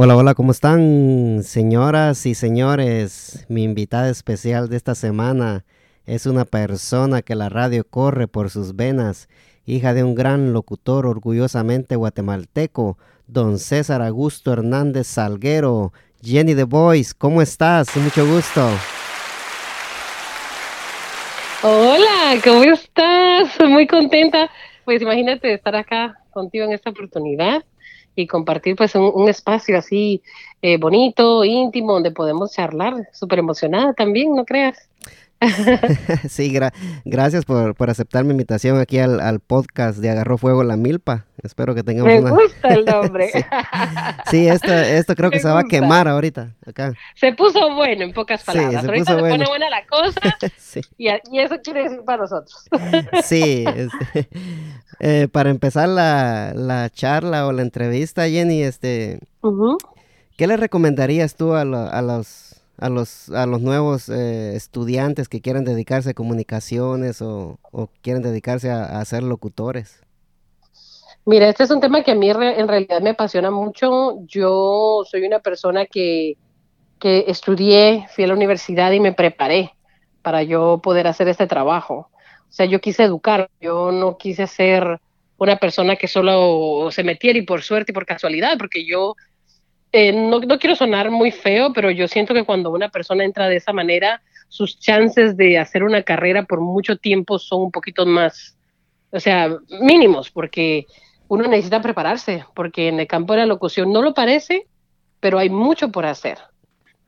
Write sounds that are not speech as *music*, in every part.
Hola, hola, ¿cómo están señoras y señores? Mi invitada especial de esta semana es una persona que la radio corre por sus venas, hija de un gran locutor orgullosamente guatemalteco, don César Augusto Hernández Salguero. Jenny The Voice, ¿cómo estás? Mucho gusto. Hola, ¿cómo estás? Muy contenta. Pues imagínate estar acá contigo en esta oportunidad y compartir pues un, espacio así eh, bonito, íntimo, donde podemos charlar. Súper emocionada también, ¿no creas? *laughs* sí, gracias por, aceptar mi invitación aquí al, podcast de Agarró Fuego la Milpa. Espero que tengamos Me gusta el *laughs* nombre. sí, esto, esto creo que se va a quemar ahorita. Acá. Se puso bueno, en pocas palabras. se ahorita se pone buena la cosa *laughs* y, eso quiere decir para nosotros. sí, este, eh, para empezar la, la, charla o la entrevista, Jenny, este, ¿qué le recomendarías tú a, a los a los, a los nuevos eh, estudiantes que quieren dedicarse a comunicaciones o, quieren dedicarse a, ser locutores? Mira, este es un tema que a mí en realidad me apasiona mucho. Yo soy una persona que, que estudié, fui a la universidad y me preparé para yo poder hacer este trabajo. O sea, yo quise educar, yo no quise ser una persona que solo se metiera y por suerte y por casualidad, porque yo eh, no, no, quiero sonar muy feo, pero yo siento que cuando una persona entra de esa manera, sus chances de hacer una carrera por mucho tiempo son un poquito más, o sea, mínimos, porque uno necesita prepararse, porque en el campo de la locución no lo parece, pero hay mucho por hacer.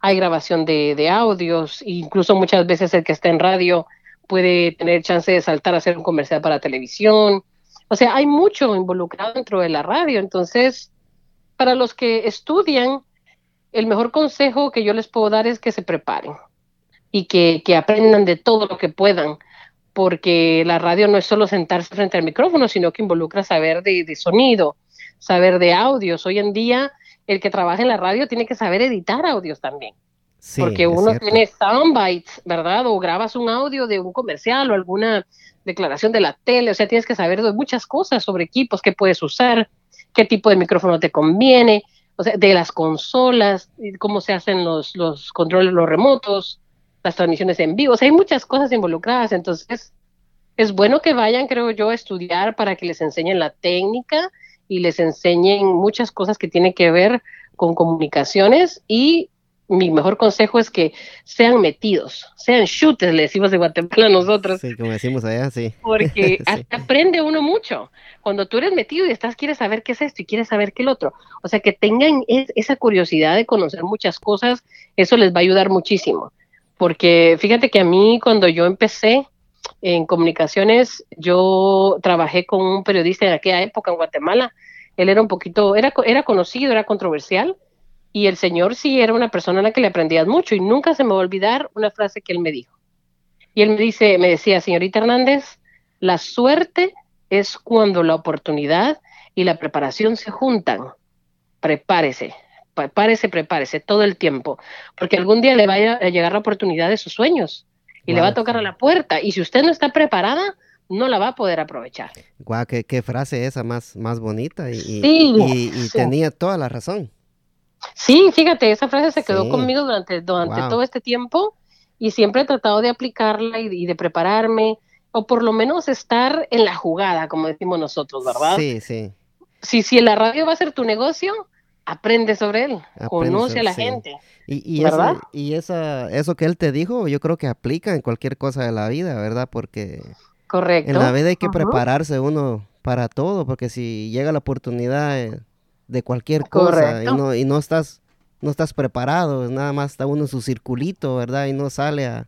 Hay grabación de, de audios, incluso muchas veces el que está en radio puede tener chance de saltar a hacer un comercial para televisión. O sea, hay mucho involucrado dentro de la radio, entonces para los que estudian, el mejor consejo que yo les puedo dar es que se preparen y que, aprendan de todo lo que puedan, porque la radio no es solo sentarse frente al micrófono, sino que involucra saber de, sonido, saber de audios. Hoy en día, el que trabaja en la radio tiene que saber editar audios también. porque uno tiene soundbites, ¿verdad? O grabas un audio de un comercial o alguna declaración de la tele, o sea, tienes que saber de muchas cosas sobre equipos que puedes usar, qué tipo de micrófono te conviene, o sea, de las consolas, cómo se hacen los, los controles, los remotos, las transmisiones en vivo, o sea, hay muchas cosas involucradas, entonces es bueno que vayan, creo yo, a estudiar para que les enseñen la técnica y les enseñen muchas cosas que tienen que ver con comunicaciones y mi mejor consejo es que sean metidos, sean shooters, le decimos de Guatemala a nosotros. Sí, como decimos allá, sí. Porque *laughs* aprende uno mucho. Cuando tú eres metido y estás, quieres saber qué es esto y quieres saber qué es el otro. O sea, que tengan esa curiosidad de conocer muchas cosas, eso les va a ayudar muchísimo. Porque fíjate que a mí cuando yo empecé en comunicaciones, yo trabajé con un periodista en aquella época en Guatemala. Él era un poquito, era, era conocido, era controversial y el Señor sí era una persona a la que le aprendías mucho y nunca se me va a olvidar una frase que él me dijo. Y él me dice, me decía, señorita Hernández, la suerte es cuando la oportunidad y la preparación se juntan. Prepárese, prepárese, prepárese todo el tiempo, porque algún día le va a llegar la oportunidad de sus sueños y le va a tocar a la puerta. Y si usted no está preparada, no la va a poder aprovechar. Guau, qué, frase esa más, más bonita y, y, tenía toda la razón. Sí, fíjate, esa frase se quedó conmigo durante, durante todo este tiempo y siempre he tratado de aplicarla y, de prepararme, o por lo menos estar en la jugada, como decimos nosotros, ¿verdad? Sí, sí. Si, si la radio va a ser tu negocio, aprende sobre él, conoce a la gente. Y, ¿verdad? y esa, eso que él te dijo, yo creo que aplica en cualquier cosa de la vida, ¿verdad? Porque Correcto. en la vida hay que prepararse uno para todo, porque si llega la oportunidad... De cualquier cosa y no, y no estás no estás preparado, nada más está uno en su circulito, ¿verdad? Y no sale a,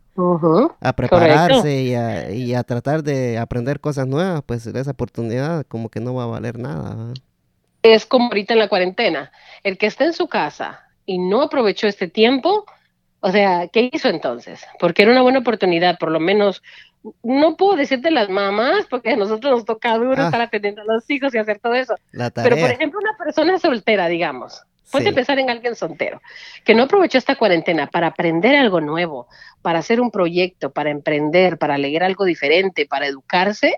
a prepararse y a, y a, tratar de aprender cosas nuevas, pues esa oportunidad como que no va a valer nada. Es como ahorita en la cuarentena, el que está en su casa y no aprovechó este tiempo, o sea, ¿qué hizo entonces? Porque era una buena oportunidad, por lo menos no puedo decirte las mamás, porque a nosotros nos toca duro ah. estar atendiendo a los hijos y hacer todo eso. Pero, por ejemplo, una persona soltera, digamos, puede pensar en alguien soltero, que no aprovechó esta cuarentena para aprender algo nuevo, para hacer un proyecto, para emprender, para leer algo diferente, para educarse.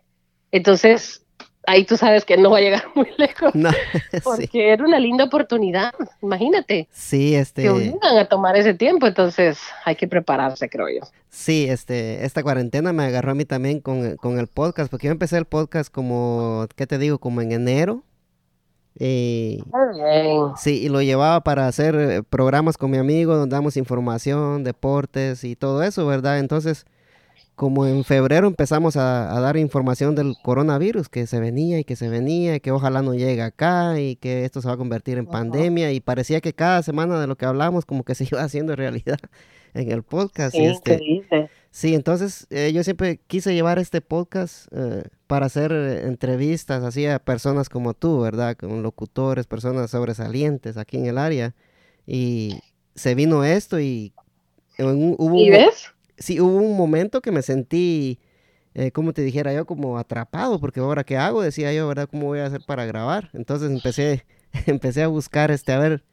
Entonces, ahí tú sabes que no va a llegar *laughs* muy lejos. *laughs* porque era una linda oportunidad, imagínate. Sí, este. Que obligan a tomar ese tiempo, entonces hay que prepararse, creo yo. Sí, este, esta cuarentena me agarró a mí también con, con el podcast, porque yo empecé el podcast como, ¿qué te digo? Como en enero. Y, sí, y lo llevaba para hacer eh, programas con mi amigo donde damos información, deportes y todo eso, ¿verdad? Entonces, como en febrero empezamos a, dar información del coronavirus, que se venía y que se venía, y que ojalá no llegue acá y que esto se va a convertir en pandemia y parecía que cada semana de lo que hablamos como que *laughs* se iba haciendo realidad en el podcast. Sí, este, sí entonces eh, yo siempre quise llevar este podcast eh, para hacer eh, entrevistas así a personas como tú, ¿verdad? Con locutores, personas sobresalientes aquí en el área. Y se vino esto y... hubo, ¿Y ves? Sí, hubo un momento que me sentí, como te dijera yo, como atrapado, porque ahora qué hago, decía yo, ¿verdad? ¿Cómo voy a hacer para grabar? Entonces empecé, *laughs* empecé a buscar, este, a ver,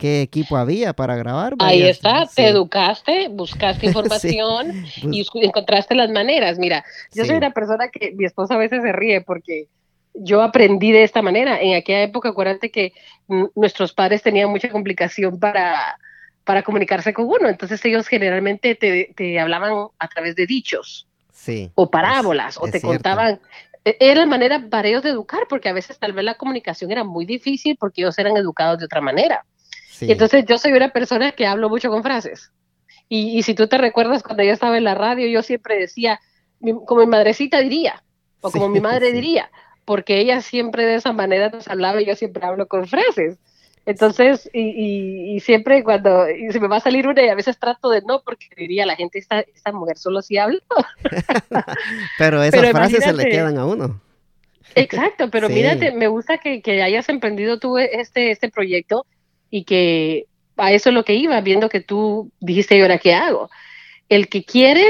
qué equipo había para grabar. Ahí está, te educaste, buscaste *laughs* información y encontraste las maneras. Mira, yo soy una persona que mi esposa a veces se ríe porque yo aprendí de esta manera. En aquella época, acuérdate que nuestros padres tenían mucha complicación para, para comunicarse con uno, entonces ellos generalmente te, te hablaban a través de dichos. Sí, o parábolas, o te contaban, e, era la manera para ellos de educar, porque a veces tal vez la comunicación era muy difícil porque ellos eran educados de otra manera. Entonces yo soy una persona que hablo mucho con frases. Y, si tú te recuerdas cuando yo estaba en la radio, yo siempre decía, como mi madrecita diría, o como mi madre diría, porque ella siempre de esa manera nos hablaba y yo siempre hablo con frases. Entonces, y, siempre cuando se me va a salir una y a veces trato de no, porque diría la gente, esta, esta mujer solo si habla. *laughs* *laughs* pero esas frases se le quedan a uno. Exacto, pero mírate, me gusta que, que, hayas emprendido tú este, este proyecto y que a eso es lo que iba, viendo que tú dijiste, ¿y ahora qué hago? El que quiere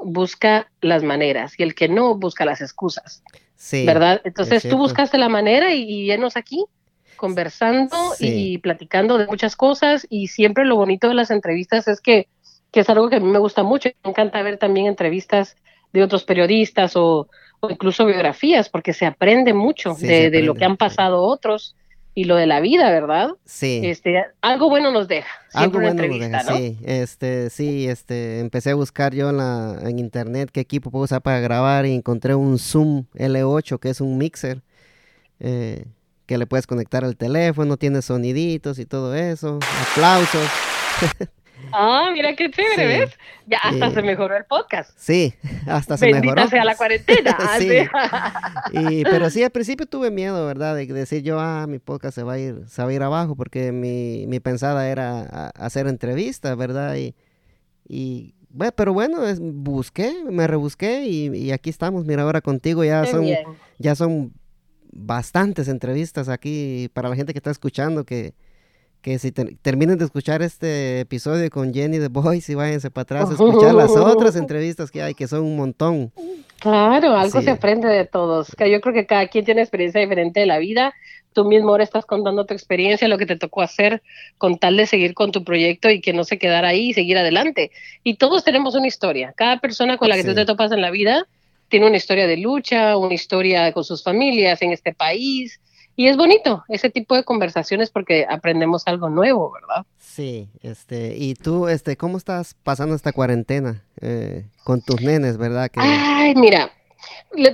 busca las maneras y el que no busca las excusas. Sí, ¿Verdad? Entonces tú buscaste la manera y, y aquí conversando y platicando de muchas cosas y siempre lo bonito de las entrevistas es que, que, es algo que a mí me gusta mucho. Me encanta ver también entrevistas de otros periodistas o, incluso biografías porque se aprende mucho de, de, lo que han pasado otros y lo de la vida, ¿verdad? Sí. Este, algo bueno nos deja. Algo bueno nos deja, sí. Este, sí, este, empecé a buscar yo en, la, en internet qué equipo puedo usar para grabar y encontré un Zoom L8 que es un mixer eh, que le puedes conectar al teléfono, tiene soniditos y todo eso. Aplausos. *laughs* Ah, mira qué chévere, ¿ves? Ya hasta se mejoró el podcast. Sí, *laughs* hasta se Bendita mejoró. sea la cuarentena. *laughs* y, pero sí, al principio tuve miedo, ¿verdad? De decir yo, ah, mi podcast se va a ir, se va a ir abajo, porque mi, mi pensada era hacer entrevistas, ¿verdad? Y, y bueno, pero bueno, busqué, me rebusqué y, y, aquí estamos. Mira, ahora contigo ya son, ya son bastantes entrevistas aquí para la gente que está escuchando que que si terminen de escuchar este episodio con Jenny The Voice y váyanse para atrás a escuchar las otras *laughs* entrevistas que hay, que son un montón. Claro, algo se aprende de todos. Yo creo que cada quien tiene experiencia diferente de la vida. Tú mismo ahora estás contando tu experiencia, lo que te tocó hacer con tal de seguir con tu proyecto y que no se quedara ahí y seguir adelante. Y todos tenemos una historia. Cada persona con la que tú te topas en la vida tiene una historia de lucha, una historia con sus familias en este país, y es bonito ese tipo de conversaciones porque aprendemos algo nuevo, ¿verdad? Sí, este, y tú, este, ¿cómo estás pasando esta cuarentena eh, con tus nenes, verdad? Que... Ay, mira,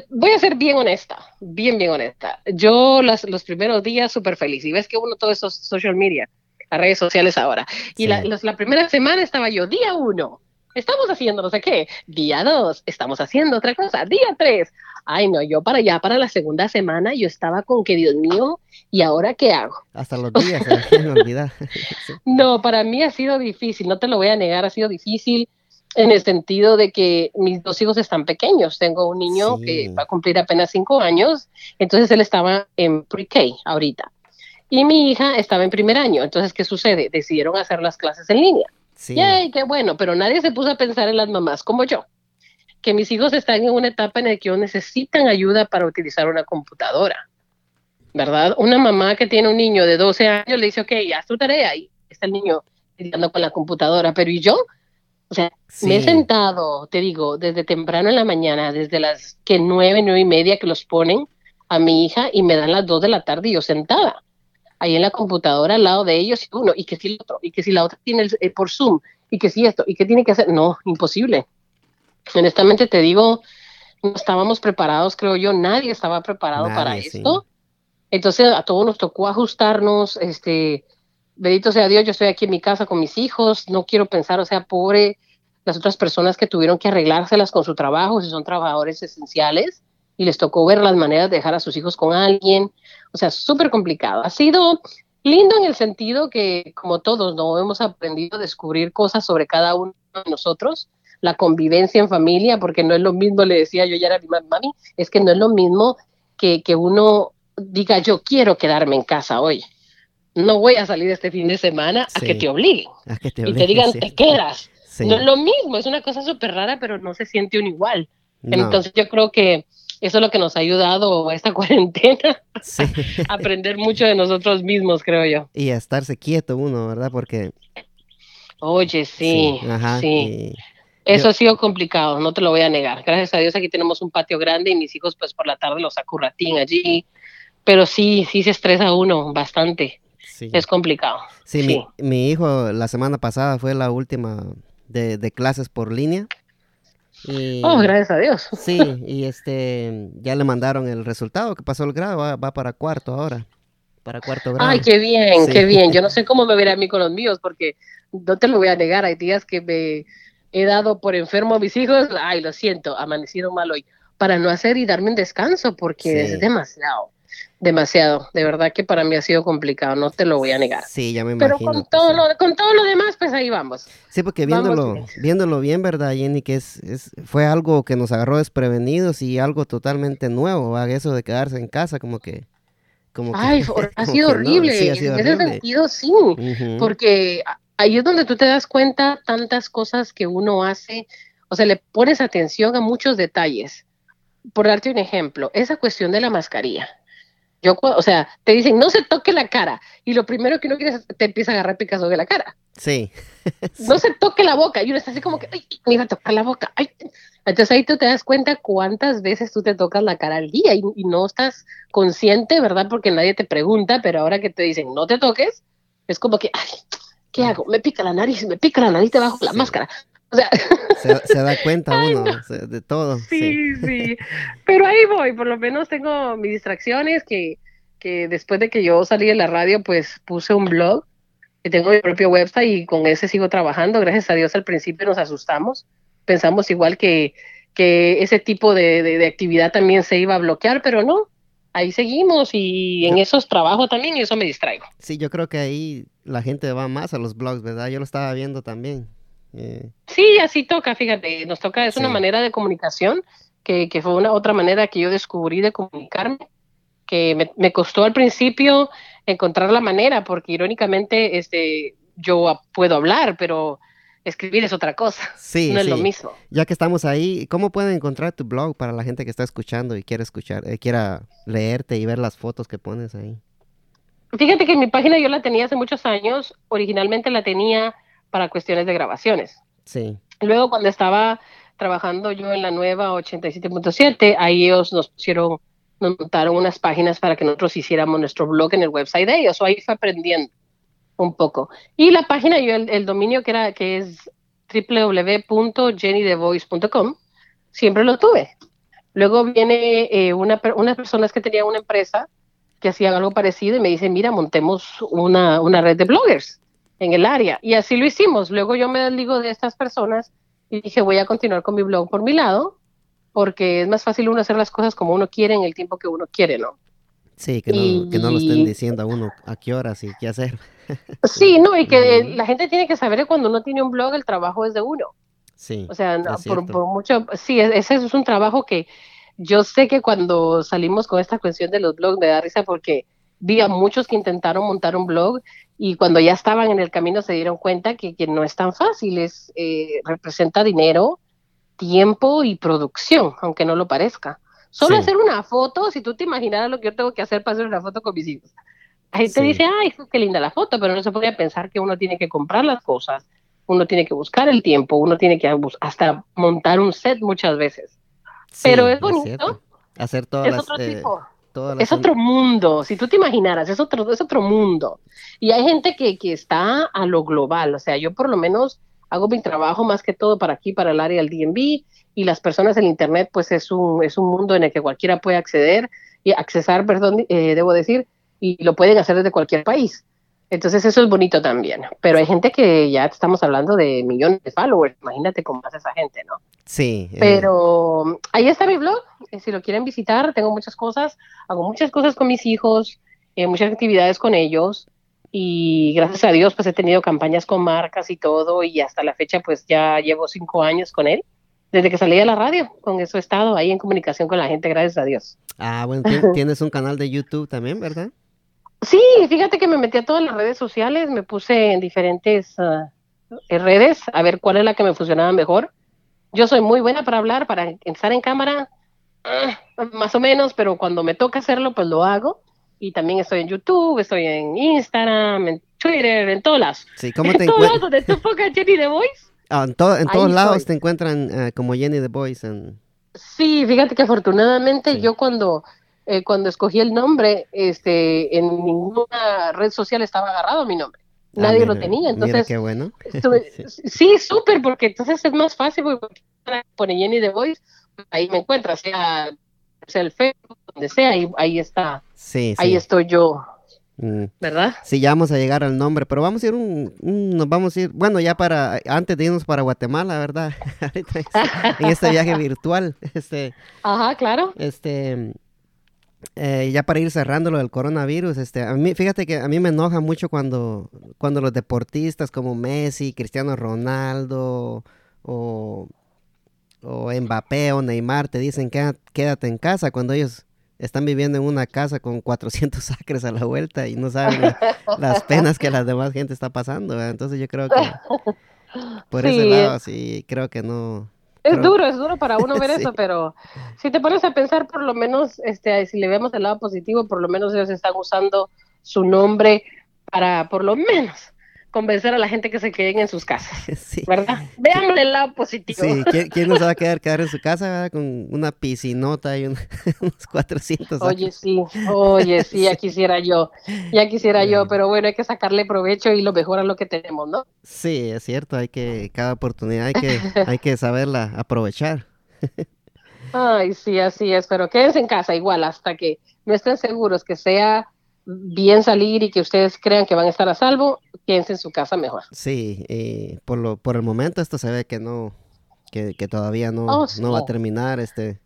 voy a ser bien honesta, bien, bien honesta. Yo los primeros días súper feliz, y ves que uno todo eso social media, las redes sociales ahora, y la, la primera semana estaba yo, día uno, estamos haciendo no sé qué. Día dos, estamos haciendo otra cosa. Día tres, ay no, yo para allá, para la segunda semana, yo estaba con que, Dios mío, ¿y ahora qué hago? Hasta los días se me olvida. *laughs* No, para mí ha sido difícil, no te lo voy a negar, ha sido difícil en el sentido de que mis dos hijos están pequeños. Tengo un niño que va a cumplir apenas cinco años, entonces él estaba en pre-K ahorita. Y mi hija estaba en primer año. Entonces, ¿qué sucede? Decidieron hacer las clases en línea. Sí. qué bueno, pero nadie se puso a pensar en las mamás como yo, que mis hijos están en una etapa en la que necesitan ayuda para utilizar una computadora, ¿verdad? Una mamá que tiene un niño de 12 años le dice, ok, haz tu tarea y está el niño lidiando con la computadora, pero ¿y yo? O sea, me he sentado, te digo, desde temprano en la mañana, desde las que nueve, nueve y media que los ponen, a mi hija y me dan las dos de la tarde y yo sentada ahí en la computadora al lado de ellos y uno, y que si el otro, y que si la otra tiene el, eh, por Zoom, y que si esto, y que tiene que hacer, no, imposible. Honestamente te digo, no estábamos preparados, creo yo, nadie estaba preparado para esto. Entonces a todos nos tocó ajustarnos, este, bendito sea Dios, yo estoy aquí en mi casa con mis hijos, no quiero pensar, o sea, pobre las otras personas que tuvieron que arreglárselas con su trabajo, si son trabajadores esenciales, y les tocó ver las maneras de dejar a sus hijos con alguien, o sea, súper complicado. Ha sido lindo en el sentido que, como todos, no hemos aprendido a descubrir cosas sobre cada uno de nosotros, la convivencia en familia, porque no es lo mismo, le decía yo ya era mi mami, es que no es lo mismo que, que uno diga yo quiero quedarme en casa hoy. No voy a salir este fin de semana a que te obliguen. y te digan, te quedas. No es lo mismo, es una cosa súper rara, pero no se siente un igual. Entonces yo creo que eso es lo que nos ha ayudado esta *laughs* cuarentena. *laughs* aprender mucho de nosotros mismos, creo yo. Y a estarse quieto uno, ¿verdad? Porque... Oye, sí, sí. Eso ha sido complicado, no te lo voy a negar. Gracias a Dios aquí tenemos un patio grande y mis hijos pues por la tarde los saco ratín allí. Pero sí, sí se estresa uno bastante. Es complicado. Sí, Mi, mi, hijo la semana pasada fue la última de, de clases por línea oh, gracias a Dios. Sí, y este, ya le mandaron el resultado que pasó el grado, va, para cuarto ahora, para cuarto grado. Ay, qué bien, qué bien. *laughs* Yo no sé cómo me verá a mí con los míos, porque no te lo voy a negar, hay días que me he dado por enfermo a mis hijos, ay, lo siento, amanecido mal hoy, para no hacer y darme un descanso, porque es demasiado demasiado. De verdad que para mí ha sido complicado, no te lo voy a negar. Sí, ya me imagino. Pero con todo, lo, con todo lo demás, pues ahí vamos. Sí, porque viéndolo, viéndolo bien, ¿verdad, Jenny? Que es, es, fue algo que nos agarró desprevenidos y algo totalmente nuevo, eso de quedarse en casa, como que... Como Ay, *laughs* ha, sido horrible. en ese sentido, sí, porque ahí es donde tú te das cuenta tantas cosas que uno hace, o sea, le pones atención a muchos detalles. Por darte un ejemplo, esa cuestión de la mascarilla yo, o sea, te dicen, no se toque la cara. Y lo primero que uno quiere es, te empieza a agarrar picazón de la cara. Sí. *laughs* No se toque la boca. Y uno está así como que, ay, me iba a tocar la boca. Ay. Entonces ahí tú te das cuenta cuántas veces tú te tocas la cara al día y, no estás consciente, ¿verdad? Porque nadie te pregunta, pero ahora que te dicen, no te toques, es como que, ay, ¿qué hago? Me pica la nariz, me pica la nariz debajo de la máscara. O sea, se, da *laughs* cuenta uno de todo. Sí, sí, *laughs* Pero ahí voy, por lo menos tengo mis distracciones que, que después de que yo salí de la radio, pues puse un blog y tengo mi propio website y con ese sigo trabajando. Gracias a Dios al principio nos asustamos. Pensamos igual que, que ese tipo de, de, actividad también se iba a bloquear, pero no. Ahí seguimos y en esos trabajo también y eso me distraigo. Sí, yo creo que ahí la gente va más a los blogs, ¿verdad? Yo lo estaba viendo también. Eh, sí, así toca, fíjate, nos toca, es una manera de comunicación que, que, fue una otra manera que yo descubrí de comunicarme, que me, me, costó al principio encontrar la manera, porque irónicamente este, yo puedo hablar, pero escribir es otra cosa, sí, no es lo mismo. Ya que estamos ahí, ¿cómo pueden encontrar tu blog para la gente que está escuchando y quiere escuchar, eh, quiera leerte y ver las fotos que pones ahí? Fíjate que mi página yo la tenía hace muchos años, originalmente la tenía para cuestiones de grabaciones. Sí. Luego cuando estaba trabajando yo en la nueva 87.7, ahí ellos nos pusieron, nos montaron unas páginas para que nosotros hiciéramos nuestro blog en el website de ellos, o ahí fue aprendiendo un poco. Y la página, yo el, dominio que era que es www.jennythevoice.com, siempre lo tuve. Luego viene eh, una, unas personas que tenían una empresa que hacían algo parecido y me dicen, mira, montemos una, una red de bloggers en el área. Y así lo hicimos. Luego yo me desligo de estas personas y dije, voy a continuar con mi blog por mi lado, porque es más fácil uno hacer las cosas como uno quiere en el tiempo que uno quiere, ¿no? Sí, que no, que no lo estén diciendo a uno a qué horas y qué hacer. *laughs* Sí, no, y que la gente tiene que saber que cuando uno tiene un blog, el trabajo es de uno. Sí. O sea, por, mucho, sí, ese es un trabajo que yo sé que cuando salimos con esta cuestión de los blogs me da risa porque vi a muchos que intentaron montar un blog y cuando ya estaban en el camino se dieron cuenta que, que no es tan fácil, es, eh, representa dinero, tiempo y producción, aunque no lo parezca. Solo hacer una foto, si tú te imaginaras lo que yo tengo que hacer para hacer una foto con mis hijos. Ahí te dice, ay, qué linda la foto, pero no se podría pensar que uno tiene que comprar las cosas, uno tiene que buscar el tiempo, uno tiene que hasta montar un set muchas veces. pero es bonito. hacer todo. Es otro tipo es otro mundo, si tú te imaginaras, es otro, es otro mundo. Y hay gente que, que está a lo global, o sea, yo por lo menos hago mi trabajo más que todo para aquí, para el área del DMV, y las personas en Internet, pues es un, es un mundo en el que cualquiera puede acceder, y accesar, perdón, eh, debo decir, y lo pueden hacer desde cualquier país. Entonces eso es bonito también. Pero hay gente que ya estamos hablando de millones de followers. Imagínate cómo hace esa gente, ¿no? Sí. Eh. Pero ahí está mi blog. Eh, si lo quieren visitar, tengo muchas cosas. Hago muchas cosas con mis hijos, eh, muchas actividades con ellos. Y gracias a Dios, pues he tenido campañas con marcas y todo. Y hasta la fecha, pues ya llevo cinco años con él. Desde que salí de la radio, con eso he estado ahí en comunicación con la gente, gracias a Dios. Ah, bueno, tienes un canal de YouTube también, ¿verdad? Sí, fíjate que me metí a todas las redes sociales, me puse en diferentes ah, redes a ver cuál es la que me funcionaba mejor. Yo soy muy buena para hablar, para estar en cámara, ah, más o menos, pero cuando me toca hacerlo, pues lo hago. Y también estoy en YouTube, estoy en Instagram, en Twitter, en todas Sí, ¿cómo te encuentras? donde tú *laughs* pongas Jenny The Voice. Ah, en, todos lados te encuentran como Jenny The Voice. Sí, fíjate que afortunadamente yo cuando eh, cuando escogí el nombre, este, en ninguna red social estaba agarrado mi nombre. Ah, Nadie lo tenía, entonces. Mira qué bueno. *laughs* sí, súper, porque entonces es más fácil, porque pone Jenny The Voice, ahí me encuentras, sea, sea el Facebook, donde sea, ahí, ahí está. Sí, Ahí estoy yo. Mm. ¿Verdad? Sí, ya vamos a llegar al nombre, pero vamos a ir un, nos vamos a ir, bueno, ya para, antes de irnos para Guatemala, ¿verdad? *laughs* en este viaje virtual, *laughs* este. Ajá, claro. Este, eh, ya para ir cerrando lo del coronavirus, este, a mí, fíjate que a mí me enoja mucho cuando, cuando los deportistas como Messi, Cristiano Ronaldo o, o Mbappé o Neymar te dicen que quédate en casa cuando ellos están viviendo en una casa con 400 *laughs* acres a la vuelta y no saben las penas que la demás gente está pasando. Entonces yo creo que por ese lado sí creo que no, es duro, es duro para uno ver *laughs* eso, pero si te pones a pensar, por lo menos, este, si le vemos el lado positivo, por lo menos ellos están usando su nombre para, por lo menos, convencer a la gente que se queden en sus casas, *laughs* ¿verdad? Veamos el lado positivo. Sí, ¿quién, nos va a quedar, quedar en su casa con una piscinota y *laughs* unos 400 Oye, sí, oye, sí, ya *laughs* quisiera yo, ya quisiera yo, pero bueno, hay que sacarle provecho y lo mejor a lo que tenemos, ¿no? Sí, es cierto, hay que, cada oportunidad hay que, hay que saberla aprovechar. Ay, sí, así es, pero quédense en casa igual hasta que no estén seguros que sea bien salir y que ustedes crean que van a estar a salvo, quédense en su casa mejor. Sí, y por, lo, por el momento esto se ve que no, que, todavía no, oh, no va a terminar. este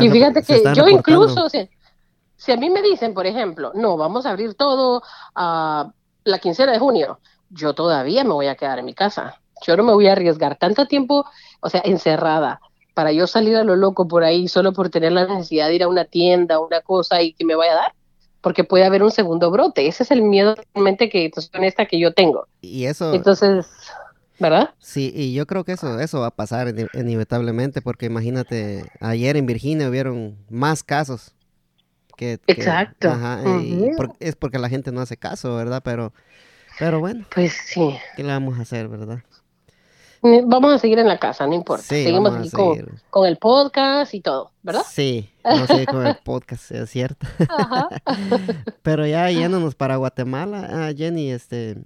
Y fíjate que yo incluso, si, a mí me dicen, por ejemplo, no, vamos a abrir todo a la quincena de junio, yo todavía me voy a quedar en mi casa. Yo no me voy a arriesgar tanto tiempo, o sea, encerrada, para yo salir a lo loco por ahí solo por tener la necesidad de ir a una tienda, una cosa y que me vaya a dar porque puede haber un segundo brote. Ese es el miedo realmente que, pues, honesta, que yo tengo. Y eso... Entonces, ¿verdad? Sí, y yo creo que eso, eso va a pasar inevitablemente, porque imagínate, ayer en Virginia hubieron más casos. Que, Exacto. es porque la gente no hace caso, ¿verdad? Pero, pero bueno. Pues sí. ¿Qué le vamos a hacer, verdad? Vamos a seguir en la casa, no importa. Seguimos aquí con, el podcast y todo, ¿verdad? Sí, a seguir con el podcast, es cierto. *laughs* *laughs* Pero ya yéndonos para Guatemala, ah, Jenny, este,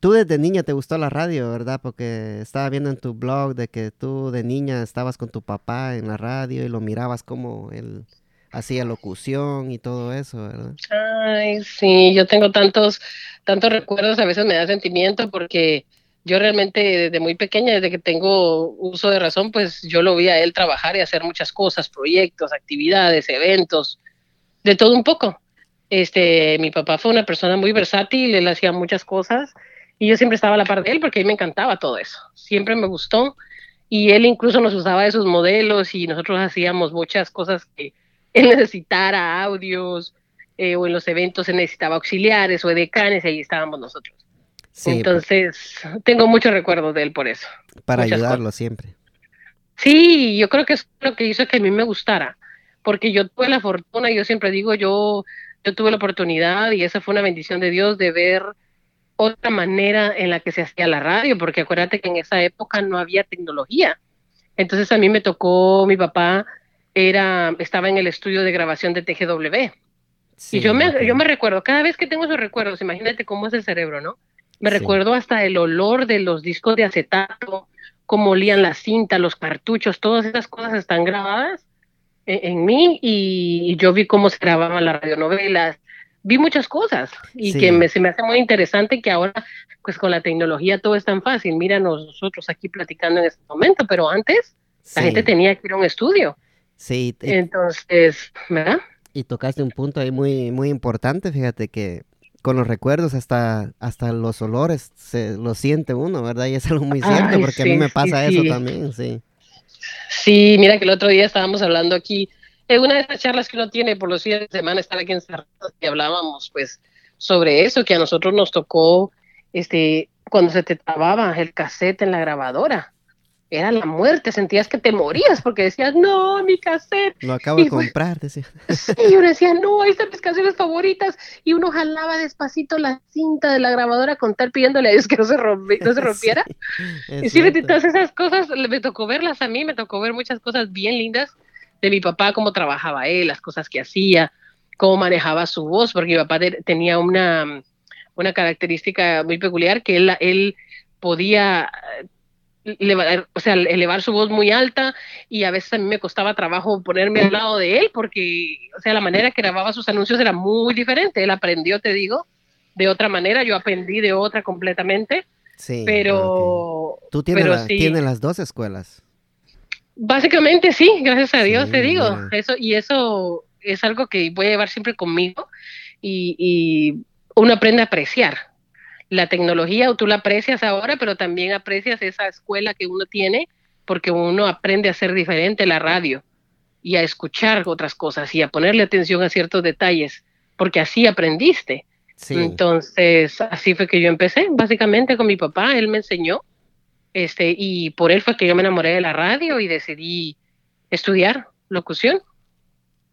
tú desde niña te gustó la radio, ¿verdad? Porque estaba viendo en tu blog de que tú de niña estabas con tu papá en la radio y lo mirabas como él hacía locución y todo eso, ¿verdad? Ay, sí, yo tengo tantos, tantos recuerdos, a veces me da sentimiento porque yo realmente desde muy pequeña, desde que tengo uso de razón, pues yo lo vi a él trabajar y hacer muchas cosas, proyectos, actividades, eventos, de todo un poco. Este, mi papá fue una persona muy versátil, él hacía muchas cosas y yo siempre estaba a la par de él porque a mí me encantaba todo eso. Siempre me gustó y él incluso nos usaba de sus modelos y nosotros hacíamos muchas cosas que él *laughs* necesitara, audios, eh, o en los eventos se necesitaba auxiliares o decanes y ahí estábamos nosotros. Entonces, tengo muchos recuerdos de él por eso. Para ayudarlo siempre. Sí, yo creo que es lo que hizo que a mí me gustara, porque yo tuve la fortuna, yo siempre digo, yo, yo tuve la oportunidad y esa fue una bendición de Dios de ver otra manera en la que se hacía la radio, porque acuérdate que en esa época no había tecnología. Entonces a mí me tocó mi papá era, estaba en el estudio de grabación de TGW. y yo me, yo me recuerdo, cada vez que tengo esos recuerdos, imagínate cómo es el cerebro, ¿no? Me recuerdo hasta el olor de los discos de acetato, cómo olían la cinta, los cartuchos, todas esas cosas están grabadas en, mí y, yo vi cómo se grababan las radionovelas, vi muchas cosas y que me, se me hace muy interesante que ahora, pues con la tecnología todo es tan fácil. Mira nosotros aquí platicando en este momento, pero antes la gente tenía que ir a un estudio. Sí. Entonces, ¿verdad? Y tocaste un punto ahí muy, muy importante, fíjate que con los recuerdos hasta, hasta los olores se lo siente uno, ¿verdad? Y es algo muy cierto, porque a mí me pasa eso también, sí. Sí, mira que el otro día estábamos hablando aquí, en una de esas charlas que uno tiene por los días de semana, estar aquí encerrados y hablábamos pues sobre eso, que a nosotros nos tocó, este, cuando se te trababa el cassette en la grabadora era la muerte, sentías que te morías porque decías, no, mi cassette. Lo acabo de comprar, decía. Sí, uno decía, no, ahí están mis canciones favoritas. Y uno jalaba despacito la cinta de la grabadora con tal pidiéndole a Dios que no se, no se *laughs* rompiera. y sí, todas esas cosas me tocó verlas a mí, me tocó ver muchas cosas bien lindas de mi papá, cómo trabajaba él, las cosas que hacía, cómo manejaba su voz, porque mi papá tenía una, una característica muy peculiar que él, él podía elevar, o sea, elevar su voz muy alta y a veces a mí me costaba trabajo ponerme al lado de él porque, o sea, la manera que grababa sus anuncios era muy diferente. Él aprendió, te digo, de otra manera, yo aprendí de otra completamente. Sí. Pero... Tú tienes, las dos escuelas. Básicamente sí, gracias a Dios, te digo. Eso, y eso es algo que voy a llevar siempre conmigo y, y uno aprende a apreciar la tecnología, tú la aprecias ahora, pero también aprecias esa escuela que uno tiene porque uno aprende a ser diferente la radio y a escuchar otras cosas y a ponerle atención a ciertos detalles, porque así aprendiste. Entonces, así fue que yo empecé, básicamente con mi papá, él me enseñó, este, y por él fue que yo me enamoré de la radio y decidí estudiar locución.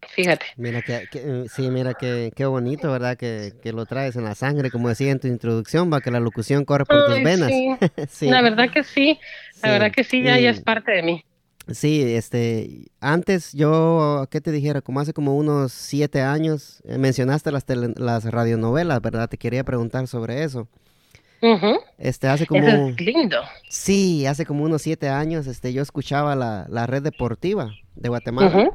Fíjate. Mira que, eh, sí, mira que qué bonito, ¿verdad? Que, lo traes en la sangre, como decía en tu introducción, va que la locución corre por tus venas. *laughs* Sí. La verdad que sí, la verdad que sí, ya, es parte de mí. Sí, este, antes yo, ¿qué te dijera? Como hace como unos siete años, eh, mencionaste las, las radionovelas, ¿verdad? Te quería preguntar sobre eso. Este, hace como... es lindo. Sí, hace como unos siete años, este, yo escuchaba la, la red deportiva de Guatemala.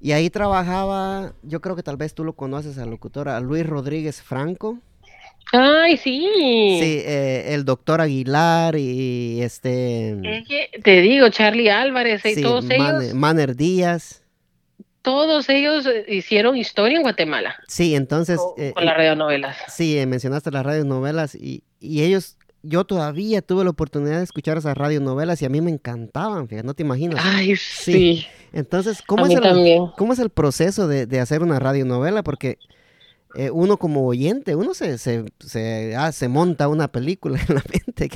Y ahí trabajaba, yo creo que tal vez tú lo conoces al locutor, a Luis Rodríguez Franco. Ay, sí. Sí, eh, el doctor Aguilar y este... te digo, Charlie Álvarez y todos ellos... Maner Díaz. Todos ellos eh, hicieron historia en Guatemala. Sí, entonces... Con, eh, las radionovelas. Sí, mencionaste las radionovelas y, y ellos yo todavía tuve la oportunidad de escuchar esas radionovelas y a mí me encantaban, fíjate, no te imaginas. Ay, sí. Entonces, ¿cómo, es el, ¿cómo es el proceso de, de hacer una radionovela? Porque eh, uno como oyente, uno se, se, se, ah, se, monta una película en la *laughs* mente.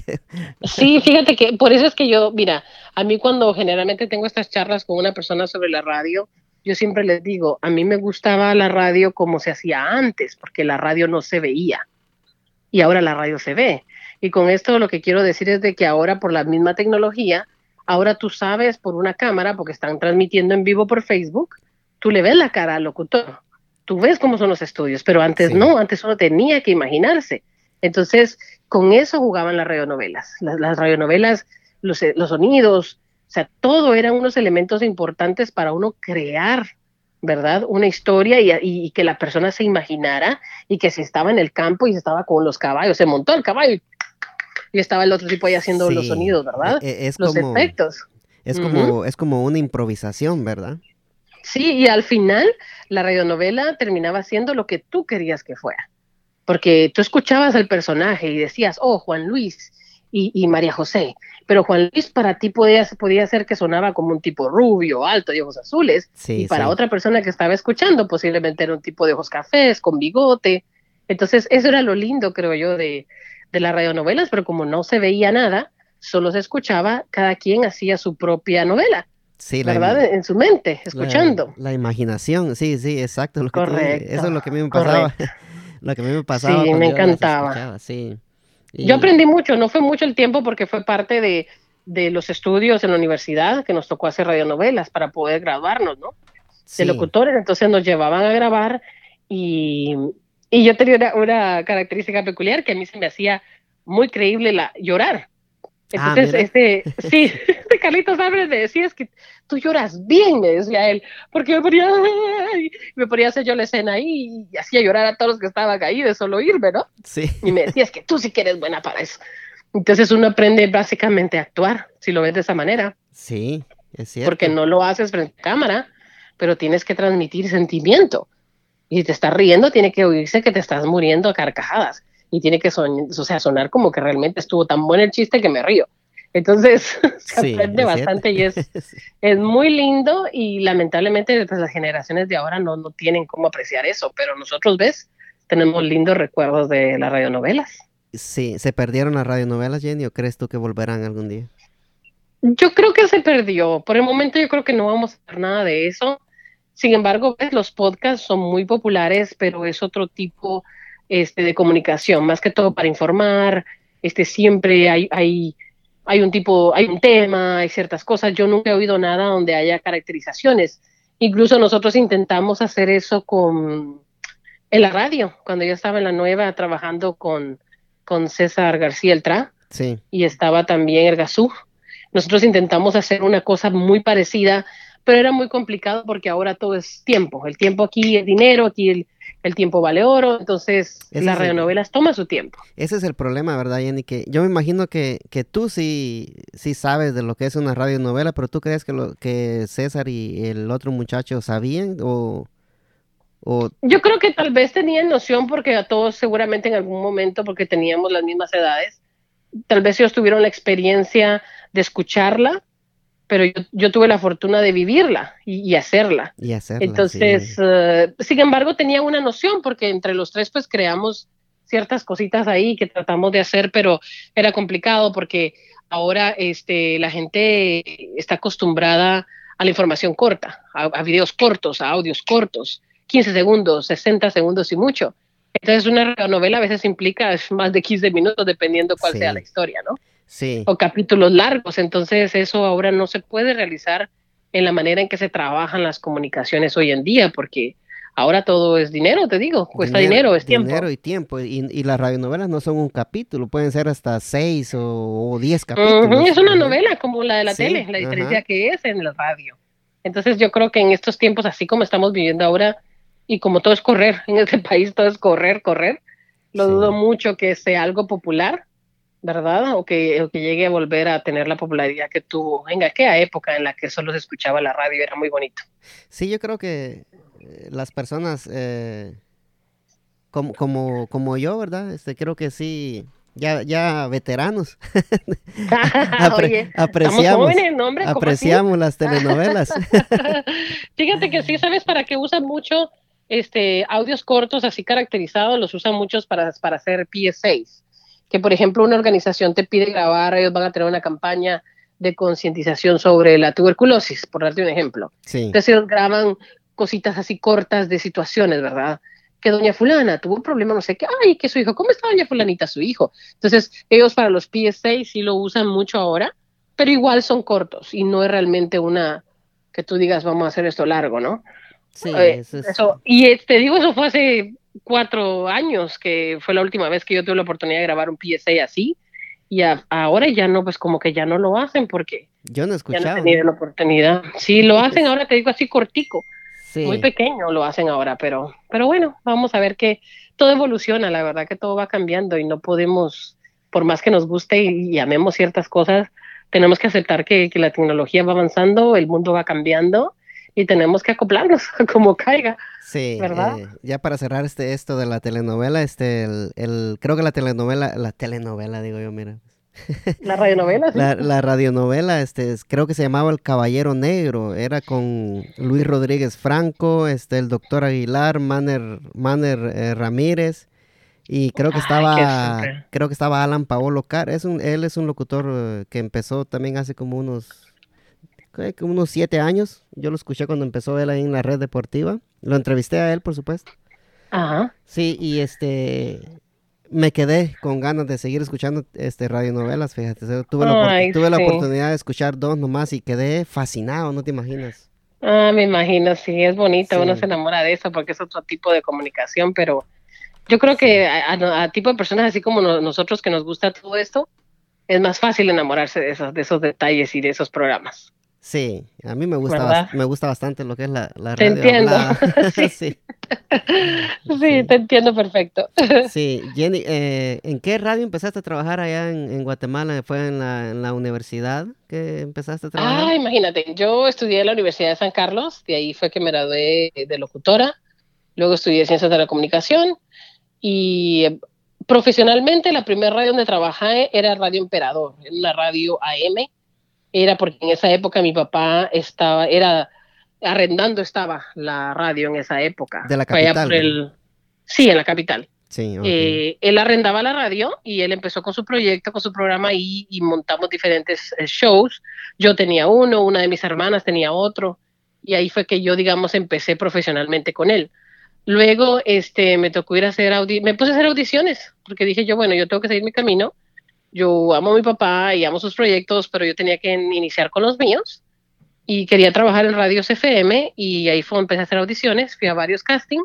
Sí, fíjate que por eso es que yo, mira, a mí cuando generalmente tengo estas charlas con una persona sobre la radio, yo siempre les digo, a mí me gustaba la radio como se hacía antes, porque la radio no se veía y ahora la radio se ve. Y con esto lo que quiero decir es de que ahora por la misma tecnología, ahora tú sabes por una cámara, porque están transmitiendo en vivo por Facebook, tú le ves la cara al locutor, tú ves cómo son los estudios, pero antes no, antes uno tenía que imaginarse. Entonces, con eso jugaban las radionovelas. Las, las radionovelas, los, los sonidos, o sea, todo eran unos elementos importantes para uno crear ¿verdad? Una historia y, que la persona se imaginara y que si estaba en el campo y estaba con los caballos, se montó el caballo y estaba el otro tipo ahí haciendo los sonidos, ¿verdad? E, e, es los efectos. Es como, es como una improvisación, ¿verdad? Sí, y al final la radionovela terminaba siendo lo que tú querías que fuera. Porque tú escuchabas al personaje y decías, oh, Juan Luis y, María José. Pero Juan Luis para ti podía, podía ser que sonaba como un tipo rubio, alto, de ojos azules. y para otra persona que estaba escuchando posiblemente era un tipo de ojos cafés, con bigote. Entonces eso era lo lindo, creo yo, de, de las radionovelas, pero como no se veía nada, solo se escuchaba, cada quien hacía su propia novela. Sí, ¿verdad? en su mente, escuchando. La, imaginación, sí, sí, exacto. Lo que eso es lo que a mí me pasaba. *laughs* lo que a mí me pasaba. Sí, me encantaba. sí. Yo aprendí mucho, no fue mucho el tiempo porque fue parte de, de los estudios en la universidad, que nos tocó hacer radionovelas para poder graduarnos, ¿no? De locutores, entonces nos llevaban a grabar y, y yo tenía una, una, característica peculiar que a mí se me hacía muy creíble la llorar. Ah, entonces, este, sí, *laughs* este Carlitos Álvarez me decía, es que tú lloras bien, me decía él, porque me ponía, me ponía a hacer yo la escena ahí y hacía llorar a todos los que estaban ahí de solo irme, ¿no? Sí. Y me decía, es que tú sí que eres buena para eso. Entonces uno aprende básicamente a actuar, si lo ves de esa manera. Sí, es cierto. Porque no lo haces frente a cámara, pero tienes que transmitir sentimiento. Y si te estás riendo, tiene que oírse que te estás muriendo a carcajadas y tiene que o sea, sonar como que realmente estuvo tan bueno el chiste que me río. Entonces, *laughs* se aprende bastante y es, *laughs* es muy lindo y lamentablemente pues, las generaciones de ahora no, no tienen cómo apreciar eso, pero nosotros, ¿ves? Tenemos lindos recuerdos de las radionovelas. Sí, ¿se perdieron las radionovelas, Jenny, o crees tú que volverán algún día? Yo creo que se perdió. Por el momento yo creo que no vamos a hacer nada de eso. Sin embargo, ¿ves? los podcasts son muy populares, pero es otro tipo este, de comunicación, más que todo para informar, este, siempre hay, hay, hay un tipo, hay un tema, hay ciertas cosas. Yo nunca he oído nada donde haya caracterizaciones. Incluso nosotros intentamos hacer eso con en la radio, cuando yo estaba en la nueva trabajando con, con César García Eltra sí. y estaba también el Gazú. Nosotros intentamos hacer una cosa muy parecida, pero era muy complicado porque ahora todo es tiempo. El tiempo aquí es dinero, aquí el, el tiempo vale oro, entonces las radionovelas toman su tiempo. Ese es el problema, ¿verdad, Jenny? Que yo me imagino que, que tú sí, sí sabes de lo que es una radionovela, pero ¿tú crees que, lo, que César y el otro muchacho sabían o, o...? Yo creo que tal vez tenían noción porque a todos seguramente en algún momento, porque teníamos las mismas edades, tal vez ellos tuvieron la experiencia de escucharla pero yo, tuve la fortuna de vivirla y, hacerla. Y hacerla. Entonces, eh, sin embargo, tenía una noción porque entre los tres pues creamos ciertas cositas ahí que tratamos de hacer, pero era complicado porque ahora este, la gente está acostumbrada a la información corta, a, videos cortos, a audios cortos, 15 segundos, 60 segundos y mucho. Entonces una novela a veces implica *laughs* más de 15 minutos dependiendo cuál sea la historia, ¿no? O capítulos largos. Entonces eso ahora no se puede realizar en la manera en que se trabajan las comunicaciones hoy en día, porque ahora todo es dinero, te digo, cuesta dinero, es tiempo. Dinero y tiempo, y, las radionovelas no son un capítulo, pueden ser hasta seis o, diez capítulos. es una novela como la de la tele, la diferencia que es en la radio. Entonces yo creo que en estos tiempos, así como estamos viviendo ahora, y como todo es correr, *laughs* en este país todo es correr, correr, lo dudo mucho que sea algo popular, ¿verdad? O que, que llegue a volver a tener la popularidad que tuvo en aquella época en la que solo se escuchaba la radio, era muy bonito. Sí, yo creo que eh, las personas eh, como, como, como yo, ¿verdad? Este, creo que sí, ya, ya veteranos. *laughs* *laughs* apreciamos apreciamos las *laughs* telenovelas. Fíjate que sí, ¿sabes para qué usan mucho este, audios cortos así caracterizados? Los usan muchos para, para hacer PSAs que por ejemplo una organización te pide grabar, ellos van a tener una campaña de concientización sobre la tuberculosis, por darte un ejemplo. Entonces ellos graban cositas así cortas de situaciones, ¿verdad? Que doña fulana tuvo un problema, no sé qué, ay, que su hijo, ¿cómo está doña fulanita, su hijo? Entonces ellos para los PSA sí lo usan mucho ahora, pero igual son cortos y no es realmente una que tú digas, vamos a hacer esto largo, ¿no? Sí, eh, eso, es... Y te digo, eso fue hace cuatro años, que fue la última vez que yo tuve la oportunidad de grabar un PSA así, y ahora ya no, pues como que ya no lo hacen porque yo no he escuchado. Ya no he la oportunidad. Sí, lo hacen ahora, te digo así cortico, muy pequeño lo hacen ahora, pero, pero bueno, vamos a ver que todo evoluciona, la verdad que todo va cambiando y no podemos, por más que nos guste y, amemos ciertas cosas, tenemos que aceptar que, que la tecnología va avanzando, el mundo va cambiando y tenemos que acoplarnos *laughs* como caiga. Sí, ¿verdad? Eh, ya para cerrar este esto de la telenovela, este el, creo que la telenovela, la telenovela digo yo, mira. *laughs* La radionovela. La, radionovela, este, creo que se llamaba El Caballero Negro, era con Luis Rodríguez Franco, este, el doctor Aguilar, Manner, Manner eh, Ramírez, y creo que estaba, creo que estaba Alan Paolo Car, es un, él es un locutor eh, que empezó también hace como unos unos siete años. Yo lo escuché cuando empezó él ahí en la red deportiva. Lo entrevisté a él, por supuesto. Ajá. Sí, y este, me quedé con ganas de seguir escuchando este radionovelas, fíjate. Tuve, la, tuve la oportunidad de escuchar dos nomás y quedé fascinado, no te imaginas. Ah, me imagino, sí, es bonito, uno se enamora de eso porque es otro tipo de comunicación, pero yo creo que a, tipo de personas así como nosotros que nos gusta todo esto, es más fácil enamorarse de esos, de esos detalles y de esos programas. Sí, a mí me gusta, me gusta bastante lo que es la, la radio. Te entiendo. *laughs* *laughs* *laughs* sí. sí. te entiendo perfecto. sí, Jenny, eh, ¿en qué radio empezaste a trabajar allá en, Guatemala? ¿Fue en la, en la, universidad que empezaste a trabajar? Ah, imagínate, yo estudié en la Universidad de San Carlos, de ahí fue que me gradué de locutora, luego estudié Ciencias de la Comunicación y eh, profesionalmente la primera radio donde trabajé era Radio Emperador, una radio AM era porque en esa época mi papá estaba, era arrendando estaba la radio en esa época. De la capital. sí, en la capital. Sí, eh, él arrendaba la radio y él empezó con su proyecto, con su programa y, y montamos diferentes eh, shows. Yo tenía uno, una de mis hermanas tenía otro y ahí fue que yo, digamos, empecé profesionalmente con él. Luego, este, me tocó ir a hacer me puse a hacer audiciones porque dije yo, bueno, yo tengo que seguir mi camino yo amo a mi papá y amo sus proyectos, pero yo tenía que iniciar con los míos y quería trabajar en Radio FM y ahí fue empecé a hacer audiciones, fui a varios castings